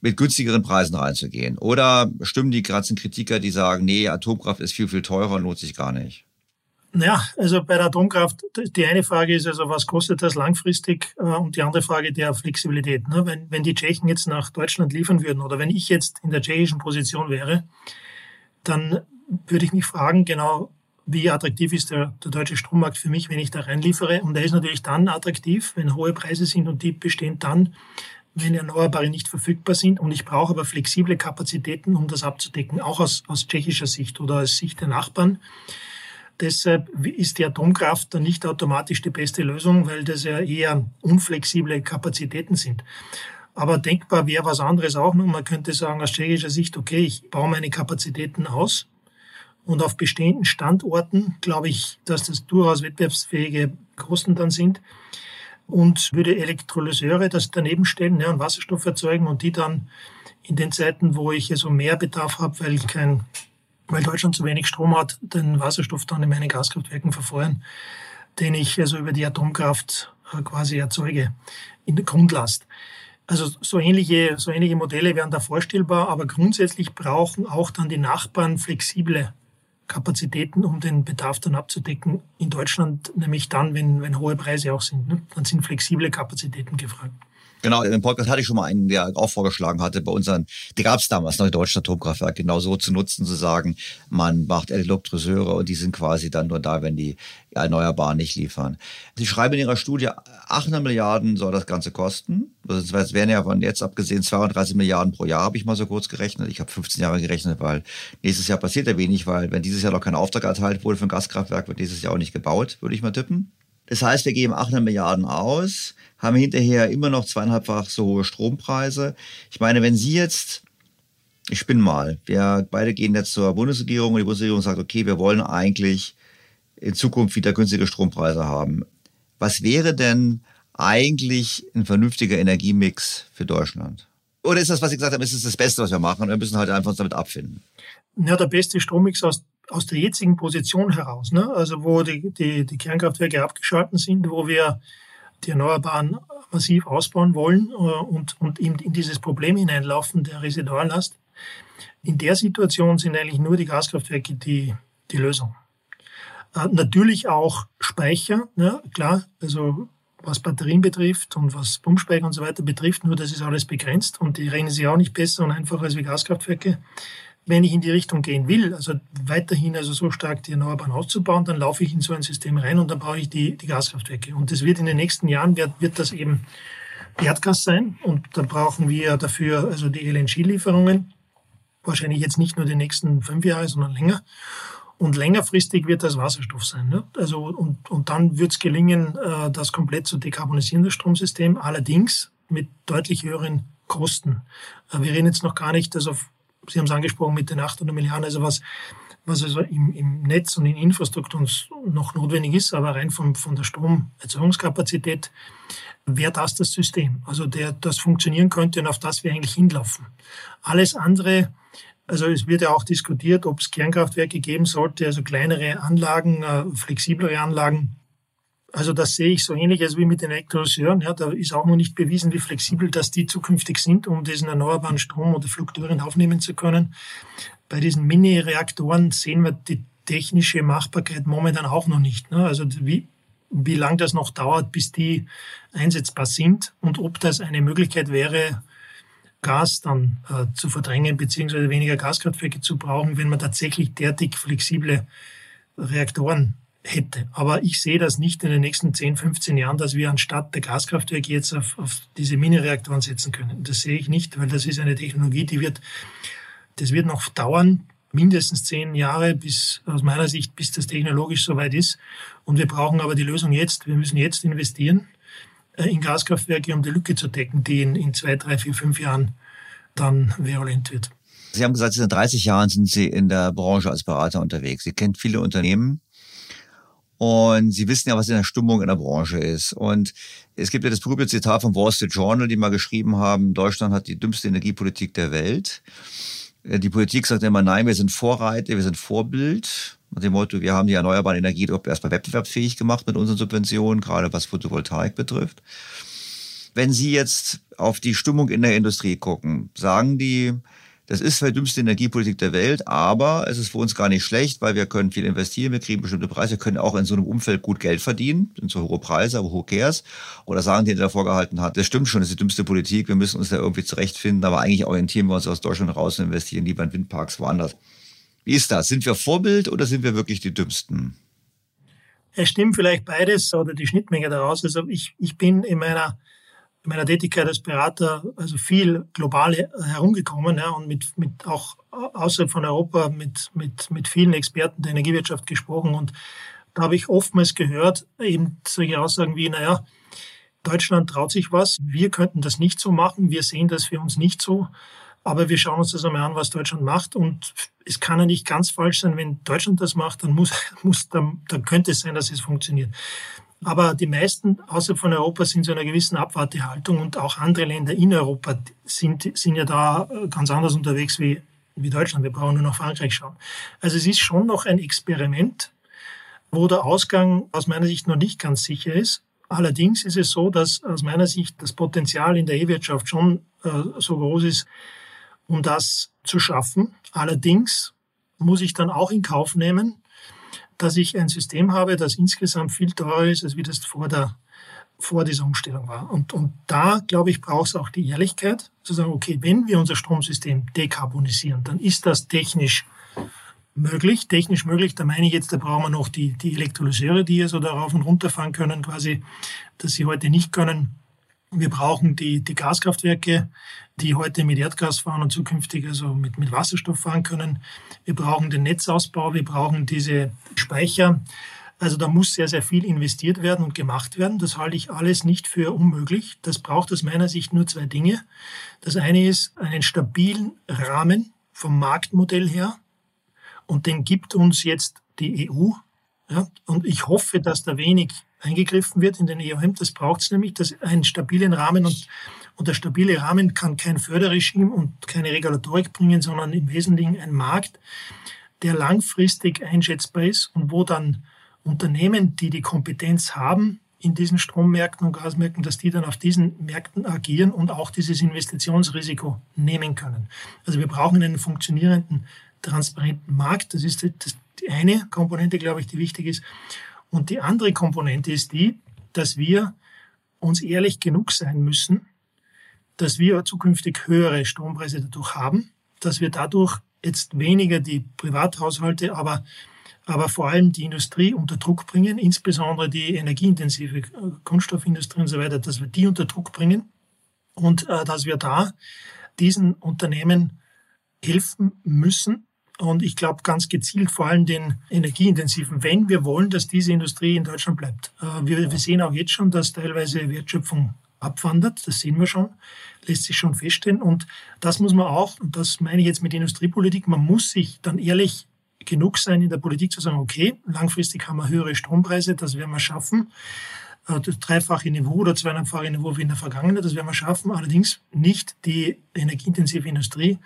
S1: mit günstigeren Preisen reinzugehen? Oder stimmen die ganzen Kritiker, die sagen, nee, Atomkraft ist viel, viel teurer und lohnt sich gar nicht?
S7: Ja, also bei der Atomkraft, die eine Frage ist also, was kostet das langfristig? Äh, und die andere Frage der Flexibilität. Ne? Wenn, wenn die Tschechen jetzt nach Deutschland liefern würden oder wenn ich jetzt in der tschechischen Position wäre, dann würde ich mich fragen, genau, wie attraktiv ist der, der deutsche Strommarkt für mich, wenn ich da reinliefere. Und der ist natürlich dann attraktiv, wenn hohe Preise sind und die bestehen dann, wenn Erneuerbare nicht verfügbar sind. Und ich brauche aber flexible Kapazitäten, um das abzudecken, auch aus, aus tschechischer Sicht oder aus Sicht der Nachbarn. Deshalb ist die Atomkraft dann nicht automatisch die beste Lösung, weil das ja eher unflexible Kapazitäten sind. Aber denkbar wäre was anderes auch noch. Man könnte sagen aus tschechischer Sicht, okay, ich baue meine Kapazitäten aus und auf bestehenden Standorten glaube ich, dass das durchaus wettbewerbsfähige Kosten dann sind. Und würde Elektrolyseure das daneben stellen ja, und Wasserstoff erzeugen und die dann in den Zeiten, wo ich also mehr Bedarf habe, weil kein, weil Deutschland zu wenig Strom hat, den Wasserstoff dann in meinen Gaskraftwerken verfeuern, den ich also über die Atomkraft äh, quasi erzeuge in der Grundlast. Also so ähnliche, so ähnliche Modelle wären da vorstellbar, aber grundsätzlich brauchen auch dann die Nachbarn flexible Kapazitäten, um den Bedarf dann abzudecken. In Deutschland nämlich dann, wenn, wenn hohe Preise auch sind. Ne? Dann sind flexible Kapazitäten gefragt.
S1: Genau, im Podcast hatte ich schon mal einen, der auch vorgeschlagen hatte, bei unseren, die gab es damals noch, die deutschen Atomkraftwerke, genau so zu nutzen, zu sagen, man macht Elektrolyseure und die sind quasi dann nur da, wenn die Erneuerbaren nicht liefern. Sie schreiben in Ihrer Studie, 800 Milliarden soll das Ganze kosten. Das wären ja von jetzt abgesehen 32 Milliarden pro Jahr, habe ich mal so kurz gerechnet. Ich habe 15 Jahre gerechnet, weil nächstes Jahr passiert ja wenig, weil wenn dieses Jahr noch kein Auftrag erteilt wurde für ein Gaskraftwerk, wird dieses Jahr auch nicht gebaut, würde ich mal tippen. Das heißt, wir geben 800 Milliarden aus, haben hinterher immer noch zweieinhalbfach so hohe Strompreise. Ich meine, wenn Sie jetzt, ich spinne mal, wir beide gehen jetzt zur Bundesregierung und die Bundesregierung sagt, okay, wir wollen eigentlich in Zukunft wieder günstige Strompreise haben. Was wäre denn eigentlich ein vernünftiger Energiemix für Deutschland? Oder ist das, was Sie gesagt haben, ist es das Beste, was wir machen? Wir müssen halt einfach uns damit abfinden.
S7: Ja, der beste Strommix aus aus der jetzigen Position heraus, ne? also wo die, die, die Kernkraftwerke abgeschalten sind, wo wir die Erneuerbaren massiv ausbauen wollen äh, und, und in, in dieses Problem hineinlaufen der Residuallast. In der Situation sind eigentlich nur die Gaskraftwerke die, die Lösung. Äh, natürlich auch Speicher, ja, klar, also was Batterien betrifft und was Pumpspeicher und so weiter betrifft, nur das ist alles begrenzt und die rechnen sich auch nicht besser und einfacher als wie Gaskraftwerke. Wenn ich in die Richtung gehen will, also weiterhin also so stark die Erneuerbaren auszubauen, dann laufe ich in so ein System rein und dann brauche ich die, die Gaskraftwerke. Und das wird in den nächsten Jahren, wird, wird das eben Erdgas sein und dann brauchen wir dafür also die LNG-Lieferungen, wahrscheinlich jetzt nicht nur die nächsten fünf Jahre, sondern länger. Und längerfristig wird das Wasserstoff sein. Ne? Also, und, und dann wird es gelingen, äh, das komplett zu dekarbonisieren, das Stromsystem, allerdings mit deutlich höheren Kosten. Äh, wir reden jetzt noch gar nicht, also Sie haben es angesprochen mit den 800 Milliarden, also was, was also im, im Netz und in Infrastruktur noch notwendig ist, aber rein von, von der Stromerzeugungskapazität wäre das das System, also der das funktionieren könnte und auf das wir eigentlich hinlaufen. Alles andere also es wird ja auch diskutiert, ob es Kernkraftwerke geben sollte, also kleinere Anlagen, äh, flexiblere Anlagen. Also das sehe ich so ähnlich als wie mit den Elektrolyseuren. Ja, da ist auch noch nicht bewiesen, wie flexibel das die zukünftig sind, um diesen erneuerbaren Strom oder fluktuierend aufnehmen zu können. Bei diesen Mini-Reaktoren sehen wir die technische Machbarkeit momentan auch noch nicht. Ne? Also wie, wie lang das noch dauert, bis die einsetzbar sind und ob das eine Möglichkeit wäre, Gas dann äh, zu verdrängen, beziehungsweise weniger Gaskraftwerke zu brauchen, wenn man tatsächlich derartig flexible Reaktoren hätte. Aber ich sehe das nicht in den nächsten 10, 15 Jahren, dass wir anstatt der Gaskraftwerke jetzt auf, auf diese Mini-Reaktoren setzen können. Das sehe ich nicht, weil das ist eine Technologie, die wird, das wird noch dauern, mindestens zehn Jahre bis, aus meiner Sicht, bis das technologisch soweit ist. Und wir brauchen aber die Lösung jetzt. Wir müssen jetzt investieren. Äh, in Gaskraftwerke, um die Lücke zu decken, die in, in zwei, drei, vier, fünf Jahren dann violent wird.
S1: Sie haben gesagt, seit 30 Jahren sind Sie in der Branche als Berater unterwegs. Sie kennen viele Unternehmen und Sie wissen ja, was in der Stimmung in der Branche ist. Und es gibt ja das berühmte Zitat vom Wall Street Journal, die mal geschrieben haben, Deutschland hat die dümmste Energiepolitik der Welt. Äh, die Politik sagt immer, nein, wir sind Vorreiter, wir sind Vorbild. Nach dem Motto, wir haben die erneuerbaren Energien erstmal wettbewerbsfähig gemacht mit unseren Subventionen, gerade was Photovoltaik betrifft. Wenn Sie jetzt auf die Stimmung in der Industrie gucken, sagen die, das ist zwar die dümmste Energiepolitik der Welt, aber es ist für uns gar nicht schlecht, weil wir können viel investieren, wir kriegen bestimmte Preise, wir können auch in so einem Umfeld gut Geld verdienen, sind so hohe Preise, aber who cares? Oder sagen die, der davor gehalten hat, das stimmt schon, das ist die dümmste Politik, wir müssen uns da irgendwie zurechtfinden, aber eigentlich orientieren wir uns aus Deutschland raus und investieren lieber in Windparks woanders. Wie ist das? Sind wir Vorbild oder sind wir wirklich die Dümmsten?
S7: Es stimmt vielleicht beides oder die Schnittmenge daraus. Also ich, ich bin in meiner, in meiner Tätigkeit als Berater also viel global herumgekommen ja, und mit, mit auch außerhalb von Europa mit, mit, mit vielen Experten der Energiewirtschaft gesprochen. Und da habe ich oftmals gehört, eben solche Aussagen wie, naja, Deutschland traut sich was, wir könnten das nicht so machen, wir sehen das für uns nicht so. Aber wir schauen uns das einmal an, was Deutschland macht. Und es kann ja nicht ganz falsch sein, wenn Deutschland das macht, dann muss, muss, dann, dann könnte es sein, dass es funktioniert. Aber die meisten außerhalb von Europa sind so einer gewissen Abwartehaltung und auch andere Länder in Europa sind, sind ja da ganz anders unterwegs wie, wie Deutschland. Wir brauchen nur nach Frankreich schauen. Also es ist schon noch ein Experiment, wo der Ausgang aus meiner Sicht noch nicht ganz sicher ist. Allerdings ist es so, dass aus meiner Sicht das Potenzial in der E-Wirtschaft schon äh, so groß ist, um das zu schaffen. Allerdings muss ich dann auch in Kauf nehmen, dass ich ein System habe, das insgesamt viel teurer ist, als wie das vor, der, vor dieser Umstellung war. Und, und da, glaube ich, braucht es auch die Ehrlichkeit, zu sagen, okay, wenn wir unser Stromsystem dekarbonisieren, dann ist das technisch möglich. Technisch möglich, da meine ich jetzt, da brauchen wir noch die, die Elektrolyseure, die hier so darauf und runter fahren können, quasi, dass sie heute nicht können. Wir brauchen die, die Gaskraftwerke, die heute mit Erdgas fahren und zukünftig also mit, mit Wasserstoff fahren können. Wir brauchen den Netzausbau, wir brauchen diese Speicher. Also da muss sehr, sehr viel investiert werden und gemacht werden. Das halte ich alles nicht für unmöglich. Das braucht aus meiner Sicht nur zwei Dinge. Das eine ist einen stabilen Rahmen vom Marktmodell her. Und den gibt uns jetzt die EU. Ja, und ich hoffe, dass da wenig eingegriffen wird in den EOM. Das braucht es nämlich, das einen stabilen Rahmen und, und der stabile Rahmen kann kein Förderregime und keine Regulatorik bringen, sondern im Wesentlichen ein Markt, der langfristig einschätzbar ist und wo dann Unternehmen, die die Kompetenz haben, in diesen Strommärkten und Gasmärkten, dass die dann auf diesen Märkten agieren und auch dieses Investitionsrisiko nehmen können. Also wir brauchen einen funktionierenden, transparenten Markt. Das ist die eine Komponente, glaube ich, die wichtig ist. Und die andere Komponente ist die, dass wir uns ehrlich genug sein müssen, dass wir zukünftig höhere Strompreise dadurch haben, dass wir dadurch jetzt weniger die Privathaushalte, aber, aber vor allem die Industrie unter Druck bringen, insbesondere die energieintensive Kunststoffindustrie und so weiter, dass wir die unter Druck bringen und äh, dass wir da diesen Unternehmen helfen müssen. Und ich glaube ganz gezielt vor allem den energieintensiven, wenn wir wollen, dass diese Industrie in Deutschland bleibt. Äh, wir, wir sehen auch jetzt schon, dass teilweise Wertschöpfung abwandert. Das sehen wir schon, lässt sich schon feststellen. Und das muss man auch, und das meine ich jetzt mit Industriepolitik, man muss sich dann ehrlich genug sein in der Politik zu sagen, okay, langfristig haben wir höhere Strompreise, das werden wir schaffen. Äh, das dreifache Niveau oder zweieinhalbfache Niveau wie in der Vergangenheit, das werden wir schaffen, allerdings nicht die energieintensive Industrie.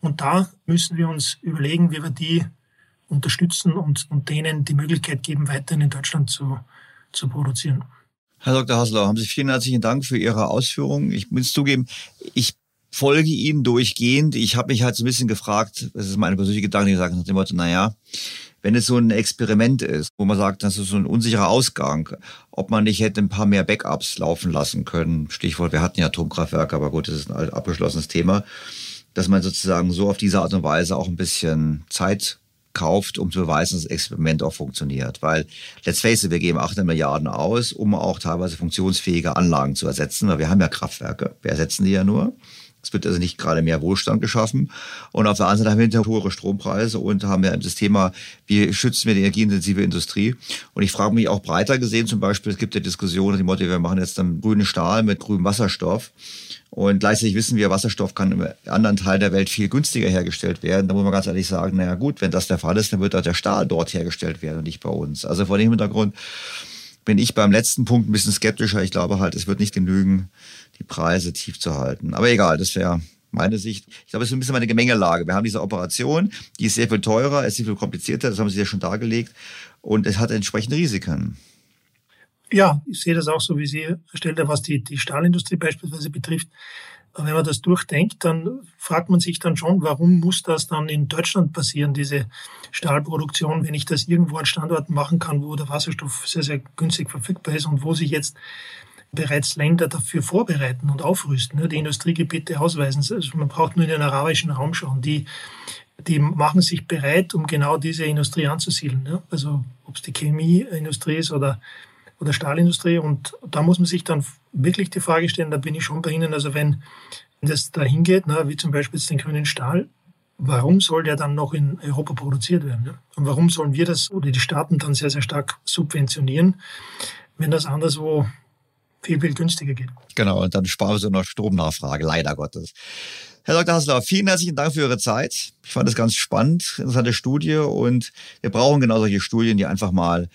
S7: Und da müssen wir uns überlegen, wie wir die unterstützen und, und denen die Möglichkeit geben, weiterhin in Deutschland zu, zu produzieren.
S1: Herr Dr. Hasler, haben Sie vielen herzlichen Dank für Ihre Ausführungen. Ich muss zugeben, ich folge Ihnen durchgehend. Ich habe mich halt so ein bisschen gefragt, das ist meine persönliche Gedanke, die sagen nach dem Motto, naja, wenn es so ein Experiment ist, wo man sagt, das ist so ein unsicherer Ausgang, ob man nicht hätte ein paar mehr Backups laufen lassen können. Stichwort, wir hatten ja Atomkraftwerke, aber gut, das ist ein abgeschlossenes Thema, dass man sozusagen so auf diese Art und Weise auch ein bisschen Zeit kauft, um zu beweisen, dass das Experiment auch funktioniert. Weil, let's face it, wir geben 800 Milliarden aus, um auch teilweise funktionsfähige Anlagen zu ersetzen, weil wir haben ja Kraftwerke. Wir ersetzen die ja nur. Es wird also nicht gerade mehr Wohlstand geschaffen. Und auf der anderen Seite haben wir hohe Strompreise und haben ja das Thema, wie schützen wir die energieintensive Industrie? Und ich frage mich auch breiter gesehen, zum Beispiel, es gibt ja Diskussionen, die Motto, wir machen jetzt dann grünen Stahl mit grünem Wasserstoff. Und gleichzeitig wissen wir, Wasserstoff kann im anderen Teil der Welt viel günstiger hergestellt werden. Da muss man ganz ehrlich sagen, naja gut, wenn das der Fall ist, dann wird auch der Stahl dort hergestellt werden und nicht bei uns. Also vor dem Hintergrund bin ich beim letzten Punkt ein bisschen skeptischer. Ich glaube halt, es wird nicht genügen, die Preise tief zu halten. Aber egal, das wäre meine Sicht. Ich glaube, es ist ein bisschen eine Gemengelage. Wir haben diese Operation, die ist sehr viel teurer, ist sehr viel komplizierter, das haben Sie ja schon dargelegt. Und es hat entsprechende Risiken.
S7: Ja, ich sehe das auch so, wie Sie erstellt was die, die Stahlindustrie beispielsweise betrifft. Wenn man das durchdenkt, dann fragt man sich dann schon, warum muss das dann in Deutschland passieren, diese Stahlproduktion, wenn ich das irgendwo an Standorten machen kann, wo der Wasserstoff sehr, sehr günstig verfügbar ist und wo sich jetzt bereits Länder dafür vorbereiten und aufrüsten, ne, die Industriegebiete ausweisen. Also man braucht nur in den arabischen Raum schauen. Die, die machen sich bereit, um genau diese Industrie anzusiedeln. Ne? Also ob es die Chemieindustrie ist oder oder Stahlindustrie. Und da muss man sich dann wirklich die Frage stellen, da bin ich schon bei Ihnen, also wenn das dahin geht, na, wie zum Beispiel jetzt den grünen Stahl, warum soll der dann noch in Europa produziert werden? Ne? Und warum sollen wir das oder die Staaten dann sehr, sehr stark subventionieren, wenn das anderswo viel, viel günstiger geht?
S1: Genau, und dann sparen wir so noch Stromnachfrage, leider Gottes. Herr Dr. Hassler, vielen herzlichen Dank für Ihre Zeit. Ich fand das ganz spannend, interessante Studie und wir brauchen genau solche Studien, die einfach mal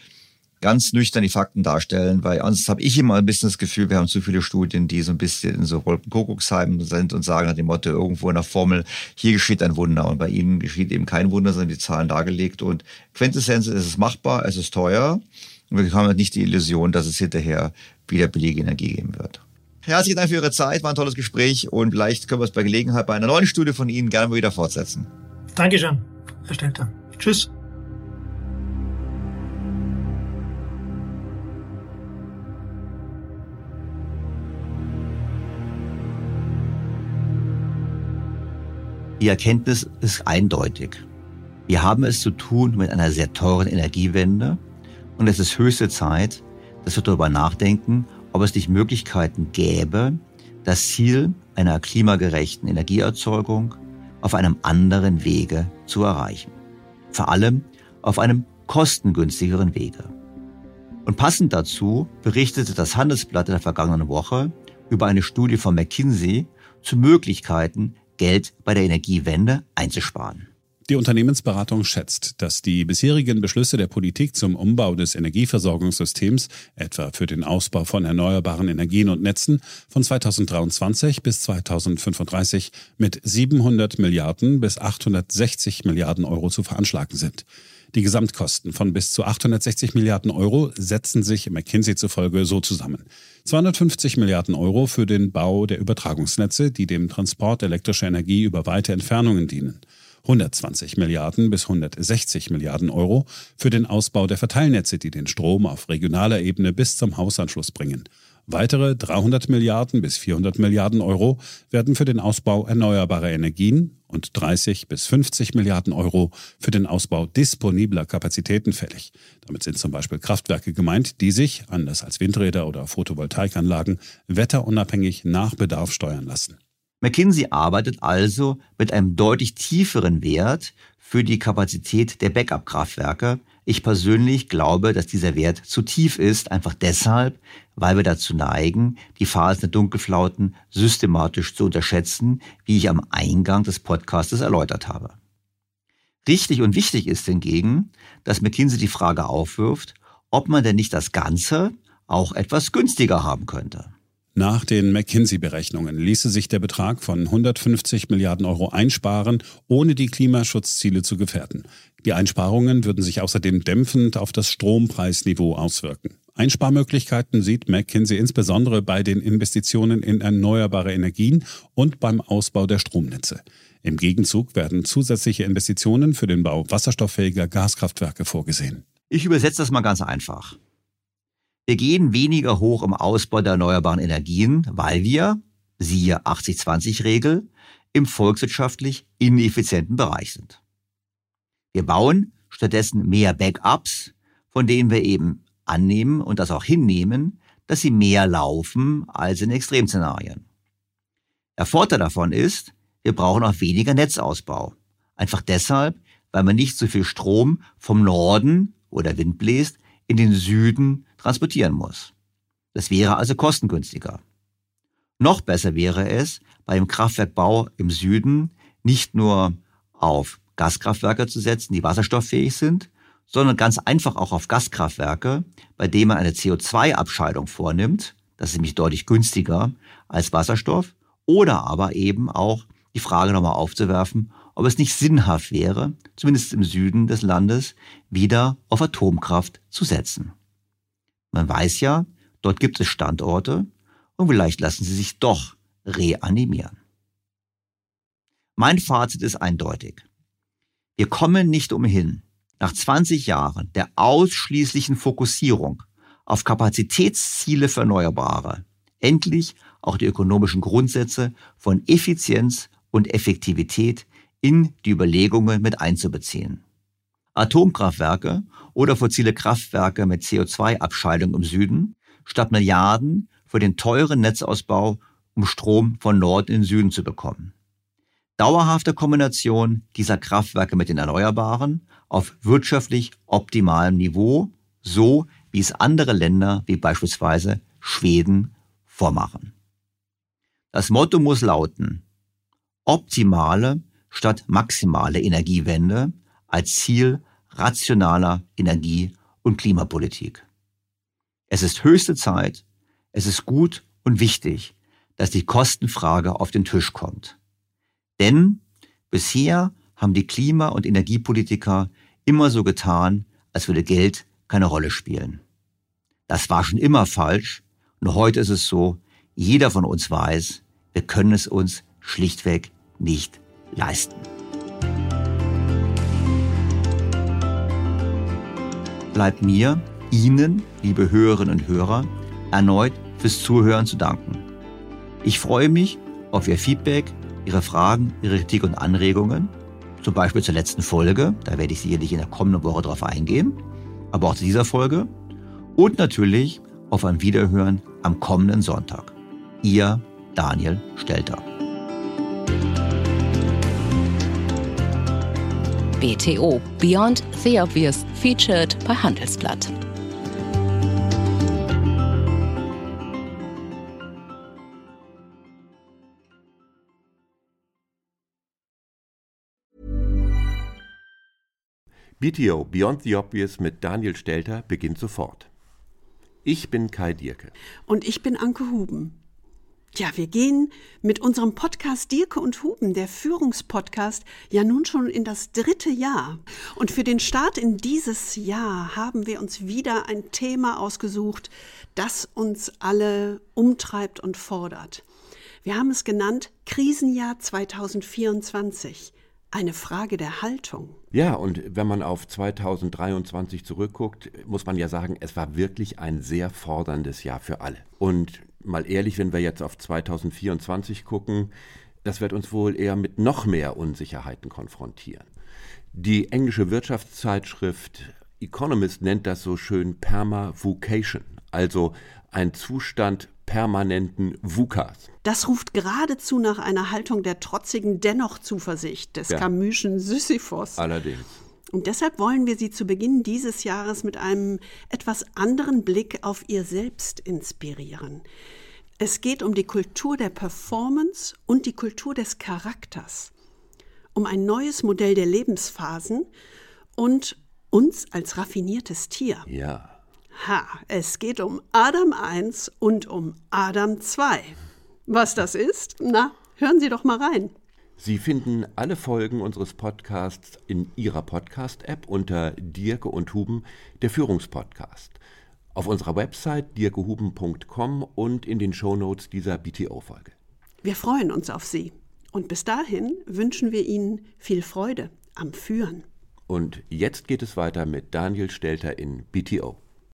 S1: ganz nüchtern die Fakten darstellen, weil sonst habe ich immer ein bisschen das Gefühl, wir haben zu viele Studien, die so ein bisschen in so Wolkenkuckucksheimen sind und sagen nach dem Motto irgendwo in der Formel, hier geschieht ein Wunder und bei ihnen geschieht eben kein Wunder, sondern die Zahlen dargelegt und Quintessenz ist es machbar, es ist teuer und wir haben halt nicht die Illusion, dass es hinterher wieder billige Energie geben wird. Herzlichen Dank für Ihre Zeit, war ein tolles Gespräch und vielleicht können wir es bei Gelegenheit bei einer neuen Studie von Ihnen gerne mal wieder fortsetzen.
S7: Dankeschön, Herr Stelter. Tschüss.
S1: Die Erkenntnis ist eindeutig. Wir haben es zu tun mit einer sehr teuren Energiewende und es ist höchste Zeit, dass wir darüber nachdenken, ob es nicht Möglichkeiten gäbe, das Ziel einer klimagerechten Energieerzeugung auf einem anderen Wege zu erreichen. Vor allem auf einem kostengünstigeren Wege. Und passend dazu berichtete das Handelsblatt in der vergangenen Woche über eine Studie von McKinsey zu Möglichkeiten Geld bei der Energiewende einzusparen.
S5: Die Unternehmensberatung schätzt, dass die bisherigen Beschlüsse der Politik zum Umbau des Energieversorgungssystems, etwa für den Ausbau von erneuerbaren Energien und Netzen, von 2023 bis 2035 mit 700 Milliarden bis 860 Milliarden Euro zu veranschlagen sind. Die Gesamtkosten von bis zu 860 Milliarden Euro setzen sich McKinsey zufolge so zusammen. 250 Milliarden Euro für den Bau der Übertragungsnetze, die dem Transport elektrischer Energie über weite Entfernungen dienen. 120 Milliarden bis 160 Milliarden Euro für den Ausbau der Verteilnetze, die den Strom auf regionaler Ebene bis zum Hausanschluss bringen. Weitere 300 Milliarden bis 400 Milliarden Euro werden für den Ausbau erneuerbarer Energien und 30 bis 50 Milliarden Euro für den Ausbau disponibler Kapazitäten fällig. Damit sind zum Beispiel Kraftwerke gemeint, die sich, anders als Windräder oder Photovoltaikanlagen, wetterunabhängig nach Bedarf steuern lassen.
S1: McKinsey arbeitet also mit einem deutlich tieferen Wert für die Kapazität der Backup-Kraftwerke. Ich persönlich glaube, dass dieser Wert zu tief ist, einfach deshalb, weil wir dazu neigen, die Phasen der Dunkelflauten systematisch zu unterschätzen, wie ich am Eingang des Podcastes erläutert habe. Richtig und wichtig ist hingegen, dass McKinsey die Frage aufwirft, ob man denn nicht das Ganze auch etwas günstiger haben könnte.
S5: Nach den McKinsey-Berechnungen ließe sich der Betrag von 150 Milliarden Euro einsparen, ohne die Klimaschutzziele zu gefährden. Die Einsparungen würden sich außerdem dämpfend auf das Strompreisniveau auswirken. Einsparmöglichkeiten sieht McKinsey insbesondere bei den Investitionen in erneuerbare Energien und beim Ausbau der Stromnetze. Im Gegenzug werden zusätzliche Investitionen für den Bau wasserstofffähiger Gaskraftwerke vorgesehen.
S1: Ich übersetze das mal ganz einfach. Wir gehen weniger hoch im Ausbau der erneuerbaren Energien, weil wir, siehe 80-20-Regel, im volkswirtschaftlich ineffizienten Bereich sind. Wir bauen stattdessen mehr Backups, von denen wir eben annehmen und das auch hinnehmen, dass sie mehr laufen als in Extremszenarien. Der Vorteil davon ist, wir brauchen auch weniger Netzausbau. Einfach deshalb, weil man nicht so viel Strom vom Norden, wo der Wind bläst, in den Süden transportieren muss. Das wäre also kostengünstiger. Noch besser wäre es, beim Kraftwerkbau im Süden nicht nur auf Gaskraftwerke zu setzen, die wasserstofffähig sind, sondern ganz einfach auch auf Gaskraftwerke, bei denen man eine CO2-Abscheidung vornimmt. Das ist nämlich deutlich günstiger als Wasserstoff. Oder aber eben auch die Frage nochmal aufzuwerfen, ob es nicht sinnhaft wäre, zumindest im Süden des Landes, wieder auf Atomkraft zu setzen. Man weiß ja, dort gibt es Standorte und vielleicht lassen sie sich doch reanimieren. Mein Fazit ist eindeutig. Wir kommen nicht umhin, nach 20 Jahren der ausschließlichen Fokussierung auf Kapazitätsziele für Erneuerbare endlich auch die ökonomischen Grundsätze von Effizienz und Effektivität in die Überlegungen mit einzubeziehen. Atomkraftwerke oder fossile Kraftwerke mit CO2-Abscheidung im Süden statt Milliarden für den teuren Netzausbau, um Strom von Nord in den Süden zu bekommen. Dauerhafte Kombination dieser Kraftwerke mit den Erneuerbaren auf wirtschaftlich optimalem Niveau, so wie es andere Länder wie beispielsweise Schweden vormachen. Das Motto muss lauten, optimale statt maximale Energiewende als Ziel rationaler Energie- und Klimapolitik. Es ist höchste Zeit, es ist gut und wichtig, dass die Kostenfrage auf den Tisch kommt. Denn bisher haben die Klima- und Energiepolitiker immer so getan, als würde Geld keine Rolle spielen. Das war schon immer falsch, nur heute ist es so, jeder von uns weiß, wir können es uns schlichtweg nicht leisten. Bleibt mir, Ihnen, liebe Hörerinnen und Hörer, erneut fürs Zuhören zu danken. Ich freue mich auf Ihr Feedback, Ihre Fragen, Ihre Kritik und Anregungen, zum Beispiel zur letzten Folge, da werde ich sicherlich in der kommenden Woche darauf eingehen, aber auch zu dieser Folge und natürlich auf ein Wiederhören am kommenden Sonntag. Ihr Daniel Stelter.
S2: BTO Beyond the Obvious featured bei Handelsblatt.
S8: BTO Beyond the Obvious mit Daniel Stelter beginnt sofort. Ich bin Kai Dierke.
S9: Und ich bin Anke Huben. Ja, wir gehen mit unserem Podcast Dirke und Huben, der Führungspodcast, ja nun schon in das dritte Jahr. Und für den Start in dieses Jahr haben wir uns wieder ein Thema ausgesucht, das uns alle umtreibt und fordert. Wir haben es genannt Krisenjahr 2024. Eine Frage der Haltung.
S8: Ja, und wenn man auf 2023 zurückguckt, muss man ja sagen, es war wirklich ein sehr forderndes Jahr für alle. Und mal ehrlich, wenn wir jetzt auf 2024 gucken, das wird uns wohl eher mit noch mehr Unsicherheiten konfrontieren. Die englische Wirtschaftszeitschrift Economist nennt das so schön Perma-Vocation, also ein Zustand permanenten VUCAs.
S9: Das ruft geradezu nach einer Haltung der trotzigen Dennoch-Zuversicht des ja. Camuschen Sisyphos.
S8: Allerdings.
S9: Und deshalb wollen wir Sie zu Beginn dieses Jahres mit einem etwas anderen Blick auf Ihr Selbst inspirieren. Es geht um die Kultur der Performance und die Kultur des Charakters, um ein neues Modell der Lebensphasen und uns als raffiniertes Tier.
S8: Ja.
S9: Ha, es geht um Adam 1 und um Adam 2. Was das ist? Na, hören Sie doch mal rein.
S8: Sie finden alle Folgen unseres Podcasts in Ihrer Podcast-App unter Dirke und Huben, der Führungspodcast. Auf unserer Website dirkehuben.com und in den Shownotes dieser BTO-Folge.
S9: Wir freuen uns auf Sie. Und bis dahin wünschen wir Ihnen viel Freude am Führen.
S8: Und jetzt geht es weiter mit Daniel Stelter in BTO.